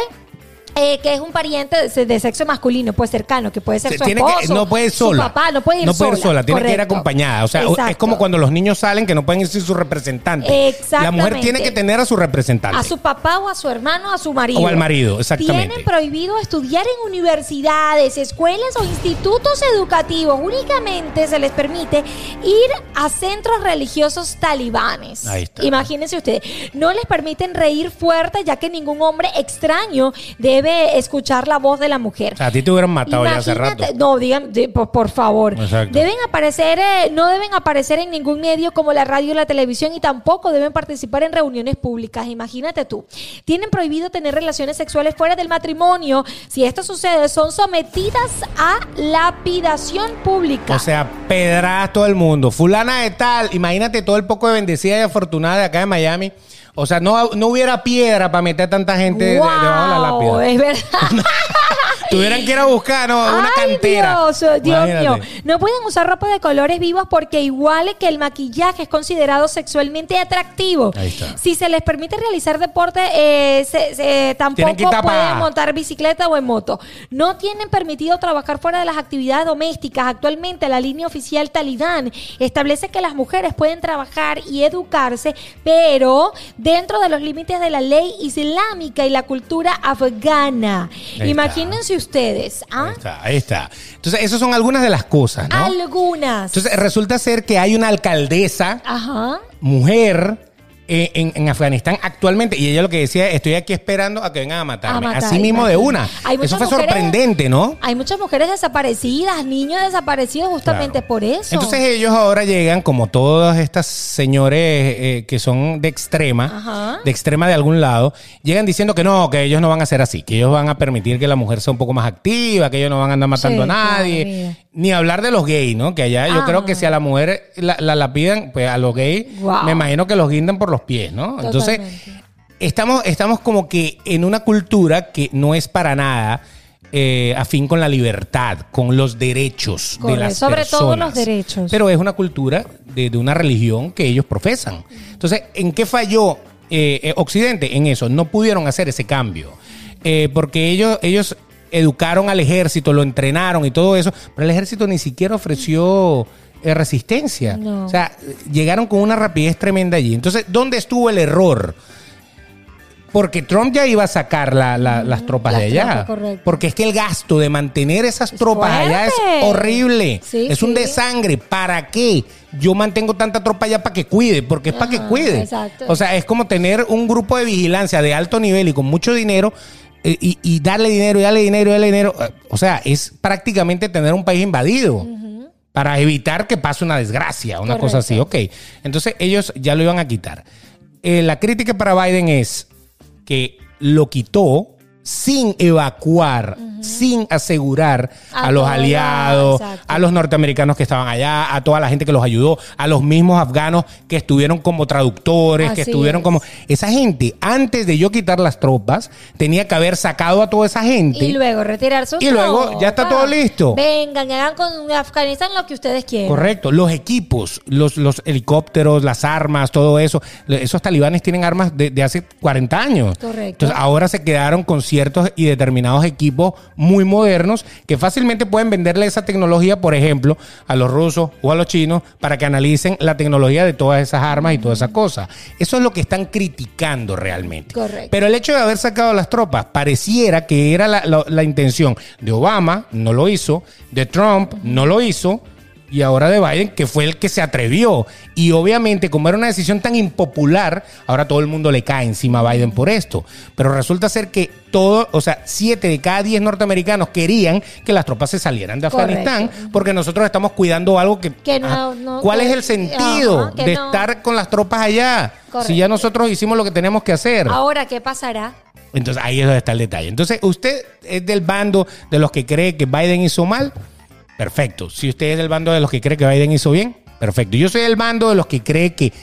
Eh, que es un pariente de, de sexo masculino, pues cercano, que puede ser Se su tiene que- esposo, no puede sola. su papá, no puede ir no puede sola. ir sola, tiene que ir acompañada. O sea, es como cuando los niños salen que no pueden ir sin su representante. Exactamente. La mujer tiene que tener a su representante. A su papá o a su hermano a su marido. O al marido, exactamente. Tienen prohibido estudiar en universidades, escuelas o institutos educativos. Únicamente se les permite ir a centros religiosos talibanes. Ahí está. Imagínense ustedes. No les permiten reír fuerte ya que ningún hombre extraño debe escuchar la voz de la mujer. O sea, a ti te hubieran matado ya hace rato. Imagínate- No, digan, de- por, por favor. Exacto. Deben aparecer, eh, no deben aparecer en ningún medio como la radio y la televisión y tampoco deben participar en reuniones públicas. Imagínate tú. Tienen prohibido tener relaciones sexuales fuera del matrimonio. Si esto sucede, son sometidas a lapidación pública. O sea, pedras todo el mundo. Fulana de tal, imagínate todo el poco de bendecida y afortunada de acá de Miami. O sea, no, no hubiera piedra para meter tanta gente de- debajo de la Wow, lápida. es verdad. Tuvieran que ir a buscar, ¿no? Una Ay, cantera. Dios, Dios mío. No pueden usar ropa de colores vivos porque igual que el maquillaje es considerado sexualmente atractivo. Ahí está. Si se les permite realizar deporte, eh, se- se- tampoco pueden montar bicicleta o en moto. No tienen permitido trabajar fuera de las actividades domésticas. Actualmente la línea oficial Talibán establece que las mujeres pueden trabajar y educarse, pero dentro de los límites de la ley islámica y la cultura afgana. está. Imagínense ustedes, ¿ah? Ahí está, ahí está. Entonces, esas son algunas de las cosas, ¿no? Algunas. Entonces, resulta ser que hay una alcaldesa, Ajá. mujer, eh, en, en Afganistán actualmente. Y ella lo que decía, estoy aquí esperando a que vengan a matarme. A matar, Así mismo de una. Eso fue mujeres- sorprendente, ¿no? Hay muchas mujeres desaparecidas, niños desaparecidos justamente Claro. por eso. Entonces ellos ahora llegan, como todas estas señores eh, que son de extrema, Ajá. de extrema de algún lado, llegan diciendo que no, que ellos no van a ser así, que ellos van a permitir que la mujer sea un poco más activa, que ellos no van a andar matando Sí, a nadie. Ni hablar de los gays, ¿no? Que allá yo Ah. creo que si a la mujer la, la, la piden, pues a los gays, Wow. me imagino que los guindan por los pies, ¿no? Entonces, estamos, estamos como que en una cultura que no es para nada eh, afín con la libertad, con los derechos de las sobre personas. todo los derechos. Pero es una cultura de, de una religión que ellos profesan. Entonces, ¿en qué falló eh, eh, Occidente? En eso, no pudieron hacer ese cambio. Eh, porque ellos, ellos educaron al ejército, lo entrenaron y todo eso, pero el ejército ni siquiera ofreció eh, resistencia. No. O sea, llegaron con una rapidez tremenda allí. Entonces, ¿dónde estuvo el error? Porque Trump ya iba a sacar la- la- las tropas Las de allá. tropas. Porque es que el gasto de mantener esas tropas allá es horrible. Sí, es un desangre. ¿Para qué? Yo mantengo tanta tropa allá para que cuide, porque es para que cuide. exacto. O sea, es como tener un grupo de vigilancia de alto nivel y con mucho dinero y, y darle dinero y darle dinero y darle dinero. Eh, O sea, es prácticamente tener un país invadido. Para evitar que pase una desgracia, una cosa así. Ok. Entonces ellos ya lo iban a quitar. Eh, la crítica para Biden es que lo quitó sin evacuar, sin asegurar a, A los aliados, a los norteamericanos que estaban allá, a toda la gente que los ayudó, a los mismos afganos que estuvieron como traductores, que estuvieron es. como... Esa gente, antes de yo quitar las tropas, tenía que haber sacado a toda esa gente. Y luego retirar sus Y luego ya está todo listo. Vengan, hagan con Afganistán lo que ustedes quieran. Correcto, los equipos, los, los helicópteros, las armas, todo eso. Esos talibanes tienen armas de, de hace 40 años. Correcto. Entonces ahora se quedaron con ciertos y determinados equipos muy modernos que fácilmente pueden venderle esa tecnología, por ejemplo, a los rusos o a los chinos para que analicen la tecnología de todas esas armas y todas esas cosas. Eso es lo que están criticando realmente. Correcto. Pero el hecho de haber sacado las tropas pareciera que era la, la- la intención de Obama, no lo hizo, de Trump, no lo hizo, y ahora de Biden, que fue el que se atrevió. Y obviamente, como era una decisión tan impopular, ahora todo el mundo le cae encima a Biden por esto. Pero resulta ser que todo, o sea, siete de cada diez norteamericanos querían que las tropas se salieran de Correcto. Afganistán, porque nosotros estamos cuidando algo que... Que no- Ah, no- ¿Cuál que- es el sentido ajá, de no- estar con las tropas allá? Si ya nosotros hicimos lo que tenemos que hacer. Ahora, ¿qué pasará? Entonces ahí es donde está el detalle. Entonces, usted es del bando de los que cree que Biden hizo mal, perfecto. Si usted es del bando de los que cree que Biden hizo bien, perfecto. Yo soy del bando de los que cree que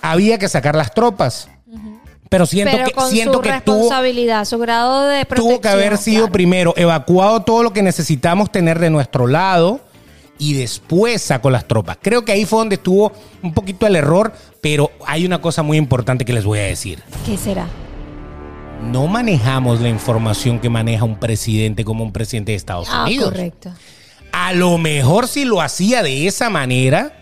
había que sacar las tropas, pero siento Pero que con siento su que tuvo, responsabilidad, su grado de protección. tuvo que haber sido claro. primero evacuado todo lo que necesitamos tener de nuestro lado y después sacó las tropas. Creo que ahí fue donde estuvo un poquito el error, pero hay una cosa muy importante que les voy a decir. ¿Qué será? no manejamos la información que maneja un presidente como un presidente de Estados Ah, Unidos. correcto. A lo mejor si lo hacía de esa manera,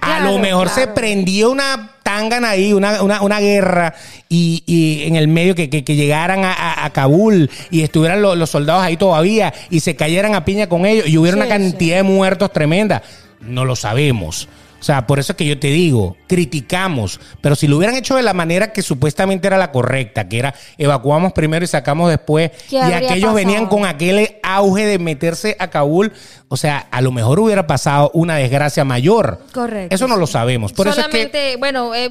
a lo mejor se prendió una tangana ahí, una, una, una guerra, y, y en el medio que, que- que llegaran a, a- a Kabul y estuvieran lo- los soldados ahí todavía y se cayeran a piña con ellos y hubiera Sí, una cantidad de muertos tremenda. No lo sabemos. O sea, por eso es que yo te digo, criticamos, pero si lo hubieran hecho de la manera que supuestamente era la correcta, que era evacuamos primero y sacamos después, ¿Qué y aquellos pasado? venían con aquel auge de meterse a Kabul, o sea, a lo mejor hubiera pasado una desgracia mayor. Correcto, Eso no lo sabemos. Por eso es Solamente, que bueno, eh,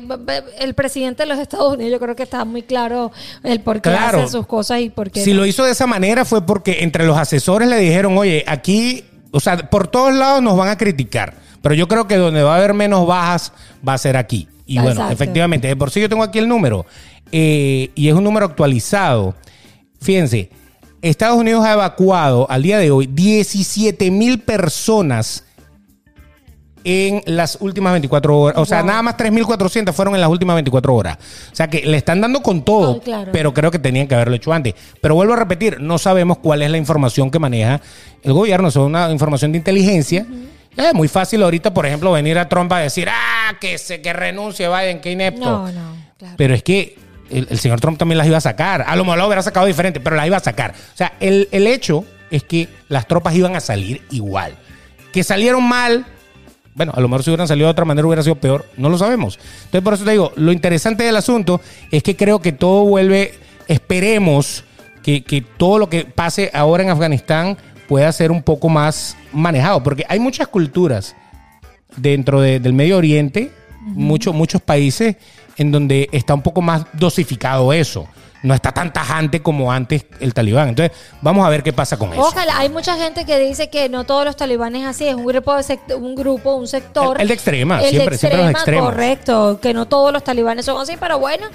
el presidente de los Estados Unidos, yo creo que está muy claro el por qué Claro. hace sus cosas y por qué. si no. lo hizo de esa manera fue porque entre los asesores le dijeron, oye, aquí, o sea, por todos lados nos van a criticar, pero yo creo que donde va a haber menos bajas va a ser aquí. Y bueno, efectivamente, de por sí yo tengo aquí el número eh, y es un número actualizado. Fíjense, Estados Unidos ha evacuado al día de hoy 17 mil personas en las últimas 24 horas. O sea, Wow. nada más 3.400 fueron en las últimas 24 horas. O sea, que le están dando con todo, claro. pero creo que tenían que haberlo hecho antes. Pero vuelvo a repetir, no sabemos cuál es la información que maneja el gobierno. Es una información de inteligencia. Es muy fácil ahorita, por ejemplo, venir a Trump a decir, ah, que se que renuncie Biden, que inepto. No, no, claro. Pero es que el, el señor Trump también las iba a sacar. A lo mejor lo hubiera sacado diferente, pero las iba a sacar. O sea, el, el hecho es que las tropas iban a salir igual. Que salieron mal, bueno, a lo mejor si hubieran salido de otra manera hubiera sido peor, no lo sabemos. Entonces, por eso te digo, lo interesante del asunto es que creo que todo vuelve, esperemos que, que todo lo que pase ahora en Afganistán pueda ser un poco más manejado, porque hay muchas culturas dentro de- del Medio Oriente, muchos muchos países en donde está un poco más dosificado eso. No está tan tajante como antes el talibán. Entonces, vamos a ver qué pasa con eso. Ojalá, hay mucha gente que dice que no todos los talibanes así, es un grupo, de sect- un grupo, un sector. El- el de extrema, El de siempre- siempre los extrema, extremos. Correcto, que no todos los talibanes son así, pero bueno.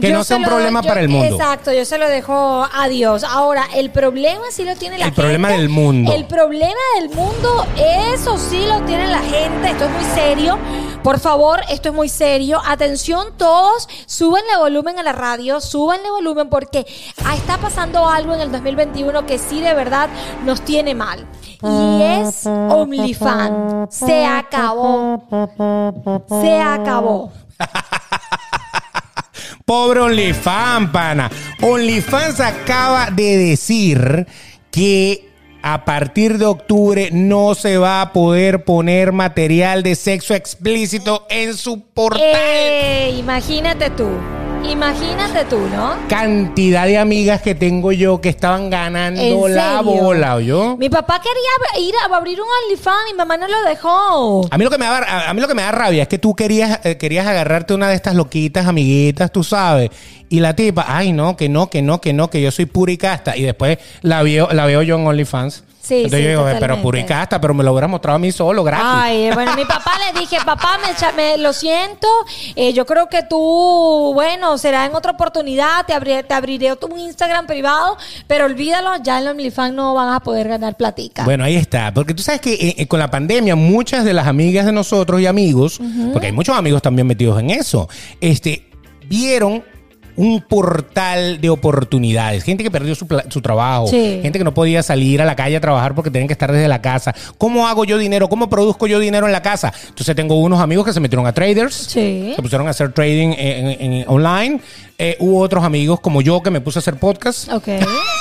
Que yo no sea se un problema yo- para el mundo. Exacto, yo se lo dejo a Dios. Ahora, el problema sí lo tiene la El gente. problema del mundo. El problema del mundo, eso sí lo tiene la gente. Esto es muy serio. Por favor, esto es muy serio. Atención todos, súbanle volumen a la radio, súbanle volumen porque ah, está pasando algo en el 2021 que sí de verdad nos tiene mal. Y es OnlyFans. Se acabó. Se acabó. Pobre OnlyFans, pana. OnlyFans acaba de decir que a partir de octubre no se va a poder poner material de sexo explícito en su portal. Eh, imagínate tú. Imagínate tú, ¿no? Cantidad de amigas que tengo yo que estaban ganando ¿En la serio? bola, ¿yo? Mi papá quería ir a abrir un OnlyFans y mi mamá no lo dejó. A mí lo que me da, a- a mí lo que me da rabia es que tú querías, eh, querías agarrarte una de estas loquitas, amiguitas, tú sabes. Y la tipa, ay no, que no, que no, que no, que yo soy pura y casta. Y después la veo, la veo yo en OnlyFans. Sí, Entonces sí, yo digo, "Eh, pero totalmente. pura y casta, pero me lo hubieras mostrado a mí solo, gratis. Ay, eh, bueno, mi papá le dije, papá, me, me- lo siento, eh, yo creo que tú, bueno, será en otra oportunidad, te, abriré, te abriré tu- un Instagram privado, pero olvídalo, ya en OnlyFans no van a poder ganar platica. Bueno, ahí está. Porque tú sabes que eh, eh, con la pandemia, muchas de las amigas de nosotros y amigos, porque hay muchos amigos también metidos en eso, este, vieron un portal de oportunidades. Gente que perdió su, su trabajo, Sí. gente que no podía salir a la calle a trabajar porque tenían que estar desde la casa. ¿Cómo hago yo dinero? ¿Cómo produzco yo dinero en la casa? Entonces tengo unos amigos que se metieron a traders, Sí. se pusieron a hacer trading en, en- en online. Eh, hubo otros amigos como yo que me puse a hacer podcast. Ok.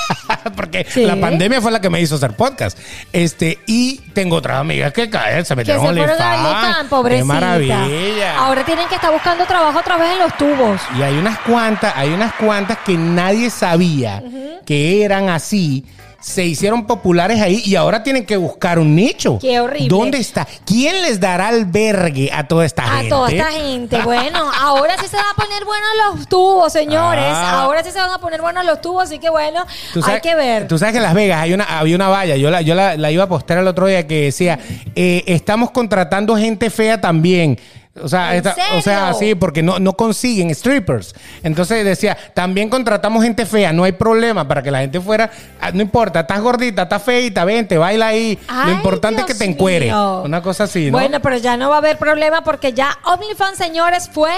Porque Sí. la pandemia fue la que me hizo hacer podcast. Este, y tengo otras amigas que caen, se metieron en OnlyFans. Qué maravilla. Ahora tienen que estar buscando trabajo otra vez en los tubos. Y hay unas cuantas, hay unas cuantas que nadie sabía que eran así. Se hicieron populares ahí y ahora tienen que buscar un nicho. Qué horrible. ¿Dónde está? ¿Quién les dará albergue a toda esta A gente? toda esta gente. Bueno, ahora sí se van a poner buenos los tubos, señores. Ah. Ahora sí se van a poner buenos los tubos, así que bueno, hay que ver. Tú sabes que en Las Vegas hay una, había una valla, yo la, yo la, la iba a postear el otro día que decía, eh, estamos contratando gente fea también. O sea, ¿En esta- o sea, sí, porque no, no consiguen strippers. Entonces decía, también contratamos gente fea, no hay problema para que la gente fuera, ah, no importa, estás gordita, estás feita, vente, baila ahí. Ay, Lo importante es que te encuere. mío. Una cosa así, ¿no? Bueno, pero ya no va a haber problema porque ya OnlyFans, señores, fue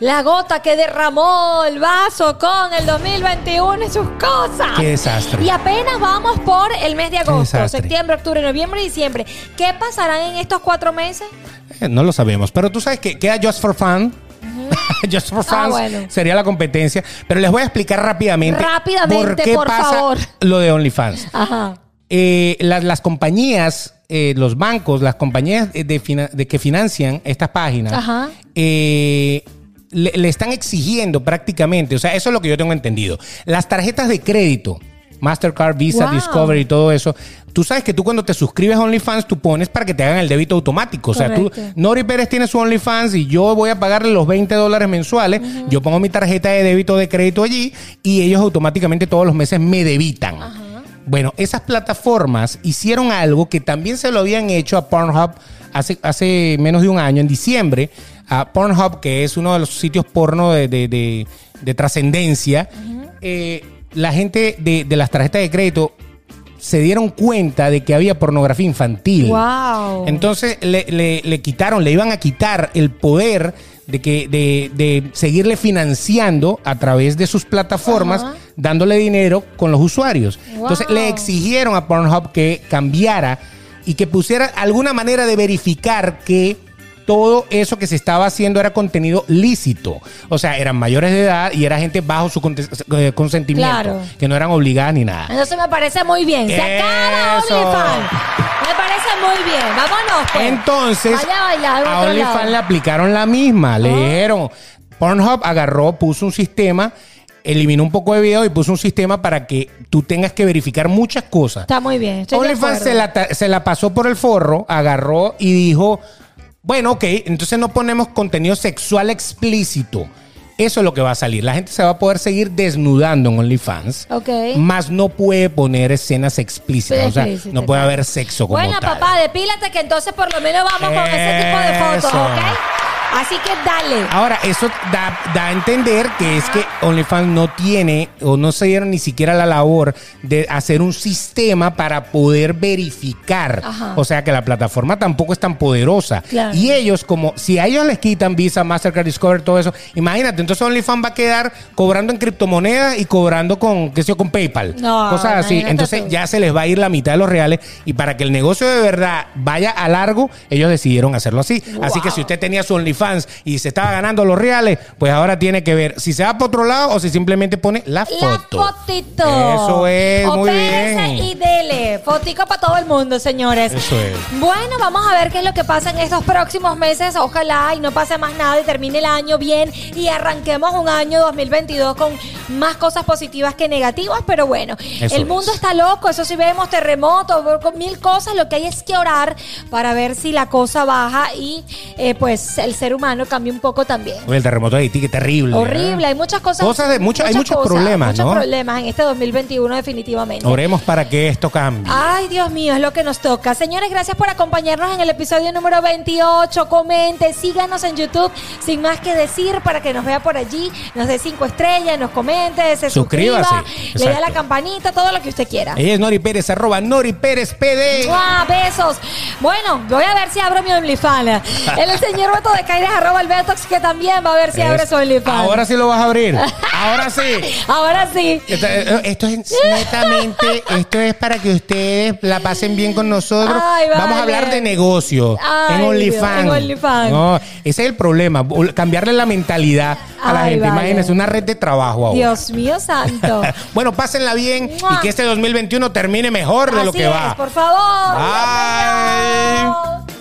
la gota que derramó el vaso con el 2021 y sus cosas. Qué desastre. Y apenas vamos por el mes de agosto, septiembre, octubre, noviembre y diciembre. ¿Qué pasarán en estos cuatro meses? Eh, no lo sabemos, pero tú sabes que queda Just for Fun. Just for Ah, Fun bueno. sería la competencia. Pero les voy a explicar rápidamente, Rápidamente, por qué por pasa favor. lo de OnlyFans. Eh, las, las compañías, eh, los bancos, las compañías de, de que financian estas páginas, eh, le, le están exigiendo prácticamente, o sea, eso es lo que yo tengo entendido. Las tarjetas de crédito, Mastercard, Visa, Wow. Discovery y todo eso, tú sabes que tú cuando te suscribes a OnlyFans, tú pones para que te hagan el débito automático. O sea, tú. Nori Pérez tiene su OnlyFans y yo voy a pagarle los 20 dólares mensuales, yo pongo mi tarjeta de débito de crédito allí y ellos automáticamente todos los meses me debitan. Bueno, esas plataformas hicieron algo que también se lo habían hecho a Pornhub hace, hace menos de un año, en diciembre. A Pornhub, que es uno de los sitios porno de, de- de- de trascendencia, eh, la gente de, de las tarjetas de crédito se dieron cuenta de que había pornografía infantil. Wow. Entonces le, le- le quitaron, le iban a quitar el poder de que de, de seguirle financiando a través de sus plataformas, Ajá. dándole dinero con los usuarios. Entonces le exigieron a Pornhub que cambiara y que pusiera alguna manera de verificar que todo eso que se estaba haciendo era contenido lícito. O sea, eran mayores de edad y era gente bajo su eh, consentimiento, Claro. que no eran obligadas ni nada. Entonces me parece muy bien. Se acaba Eso. OnlyFans. Me parece muy bien. Vámonos. pues. Entonces, Vaya a bailar OnlyFans le aplicaron la misma. Le Ah. dijeron, Pornhub agarró, puso un sistema, eliminó un poco de video y puso un sistema para que tú tengas que verificar muchas cosas. Está muy bien. OnlyFans la, se la pasó por el forro, agarró y dijo, bueno, ok, entonces no ponemos contenido sexual explícito. Eso es lo que va a salir. La gente se va a poder seguir desnudando en OnlyFans. Ok. Más no puede poner escenas explícitas. O sea, no puede claro. haber sexo como Bueno, tal. papá, depílate que entonces por lo menos vamos con ese tipo de fotos, Eso. ¿ok? Así que dale. Ahora, eso da, da a entender que es que OnlyFans no tiene o no se dieron ni siquiera la labor de hacer un sistema para poder verificar. Ajá. O sea que la plataforma tampoco es tan poderosa. Claro. Y ellos, como si a ellos les quitan Visa, Mastercard, Discover, todo eso, imagínate, entonces OnlyFans va a quedar cobrando en criptomonedas y cobrando con, qué sé yo, con PayPal. No, Cosas así. Entonces tú. ya se les va a ir la mitad de los reales y para que el negocio de verdad vaya a largo, ellos decidieron hacerlo así. Así que si usted tenía su OnlyFans y se estaba ganando los reales, pues ahora tiene que ver si se va para otro lado o si simplemente pone la La foto. fotito. Eso es, muy Opérese bien. y dele. Fotico para todo el mundo, señores. Eso es. Bueno, vamos a ver qué es lo que pasa en estos próximos meses. Ojalá y no pase más nada y termine el año bien y arranquemos un año 2022 con más cosas positivas que negativas. Pero bueno, Eso el es. mundo está loco. Eso sí vemos terremotos, con mil cosas. Lo que hay es que orar para ver si la cosa baja y eh, pues el ser humano cambia un poco también. Oye, el terremoto de Haití, qué terrible. Horrible, ¿eh? hay muchas cosas. Cosas de- mucho- hay muchos cosas, problemas, Muchos ¿no? problemas en este 2021, definitivamente. Oremos para que esto cambie. Ay, Dios mío, es lo que nos toca. Señores, gracias por acompañarnos en el episodio número 28. Comente, síganos en YouTube, sin más que decir, para que nos vea por allí, nos dé cinco estrellas, nos comente, se Suscríbase. suscriba, le dé a la campanita, todo lo que usted quiera. Ella es Nori Pérez, arroba Nori Pérez PD. ¡Mua! besos. Bueno, voy a ver si abro mi OnlyFans. El señor Beto de Arroba el Betox, que también va a ver si abre Es- su OnlyFans. Ahora sí lo vas a abrir. Ahora sí. Ahora sí. Esto, eh, esto es netamente, esto es para que ustedes la pasen bien con nosotros. Ay, Vamos a hablar de negocio Ay, en OnlyFans. OnlyFans. No, ese es el problema, cambiarle la mentalidad a la gente. vale. Imagínense, una red de trabajo ahora. Dios mío santo. Bueno, pásenla bien ¡Mua! y que este 2021 termine mejor de lo que es, va. por favor. Bye.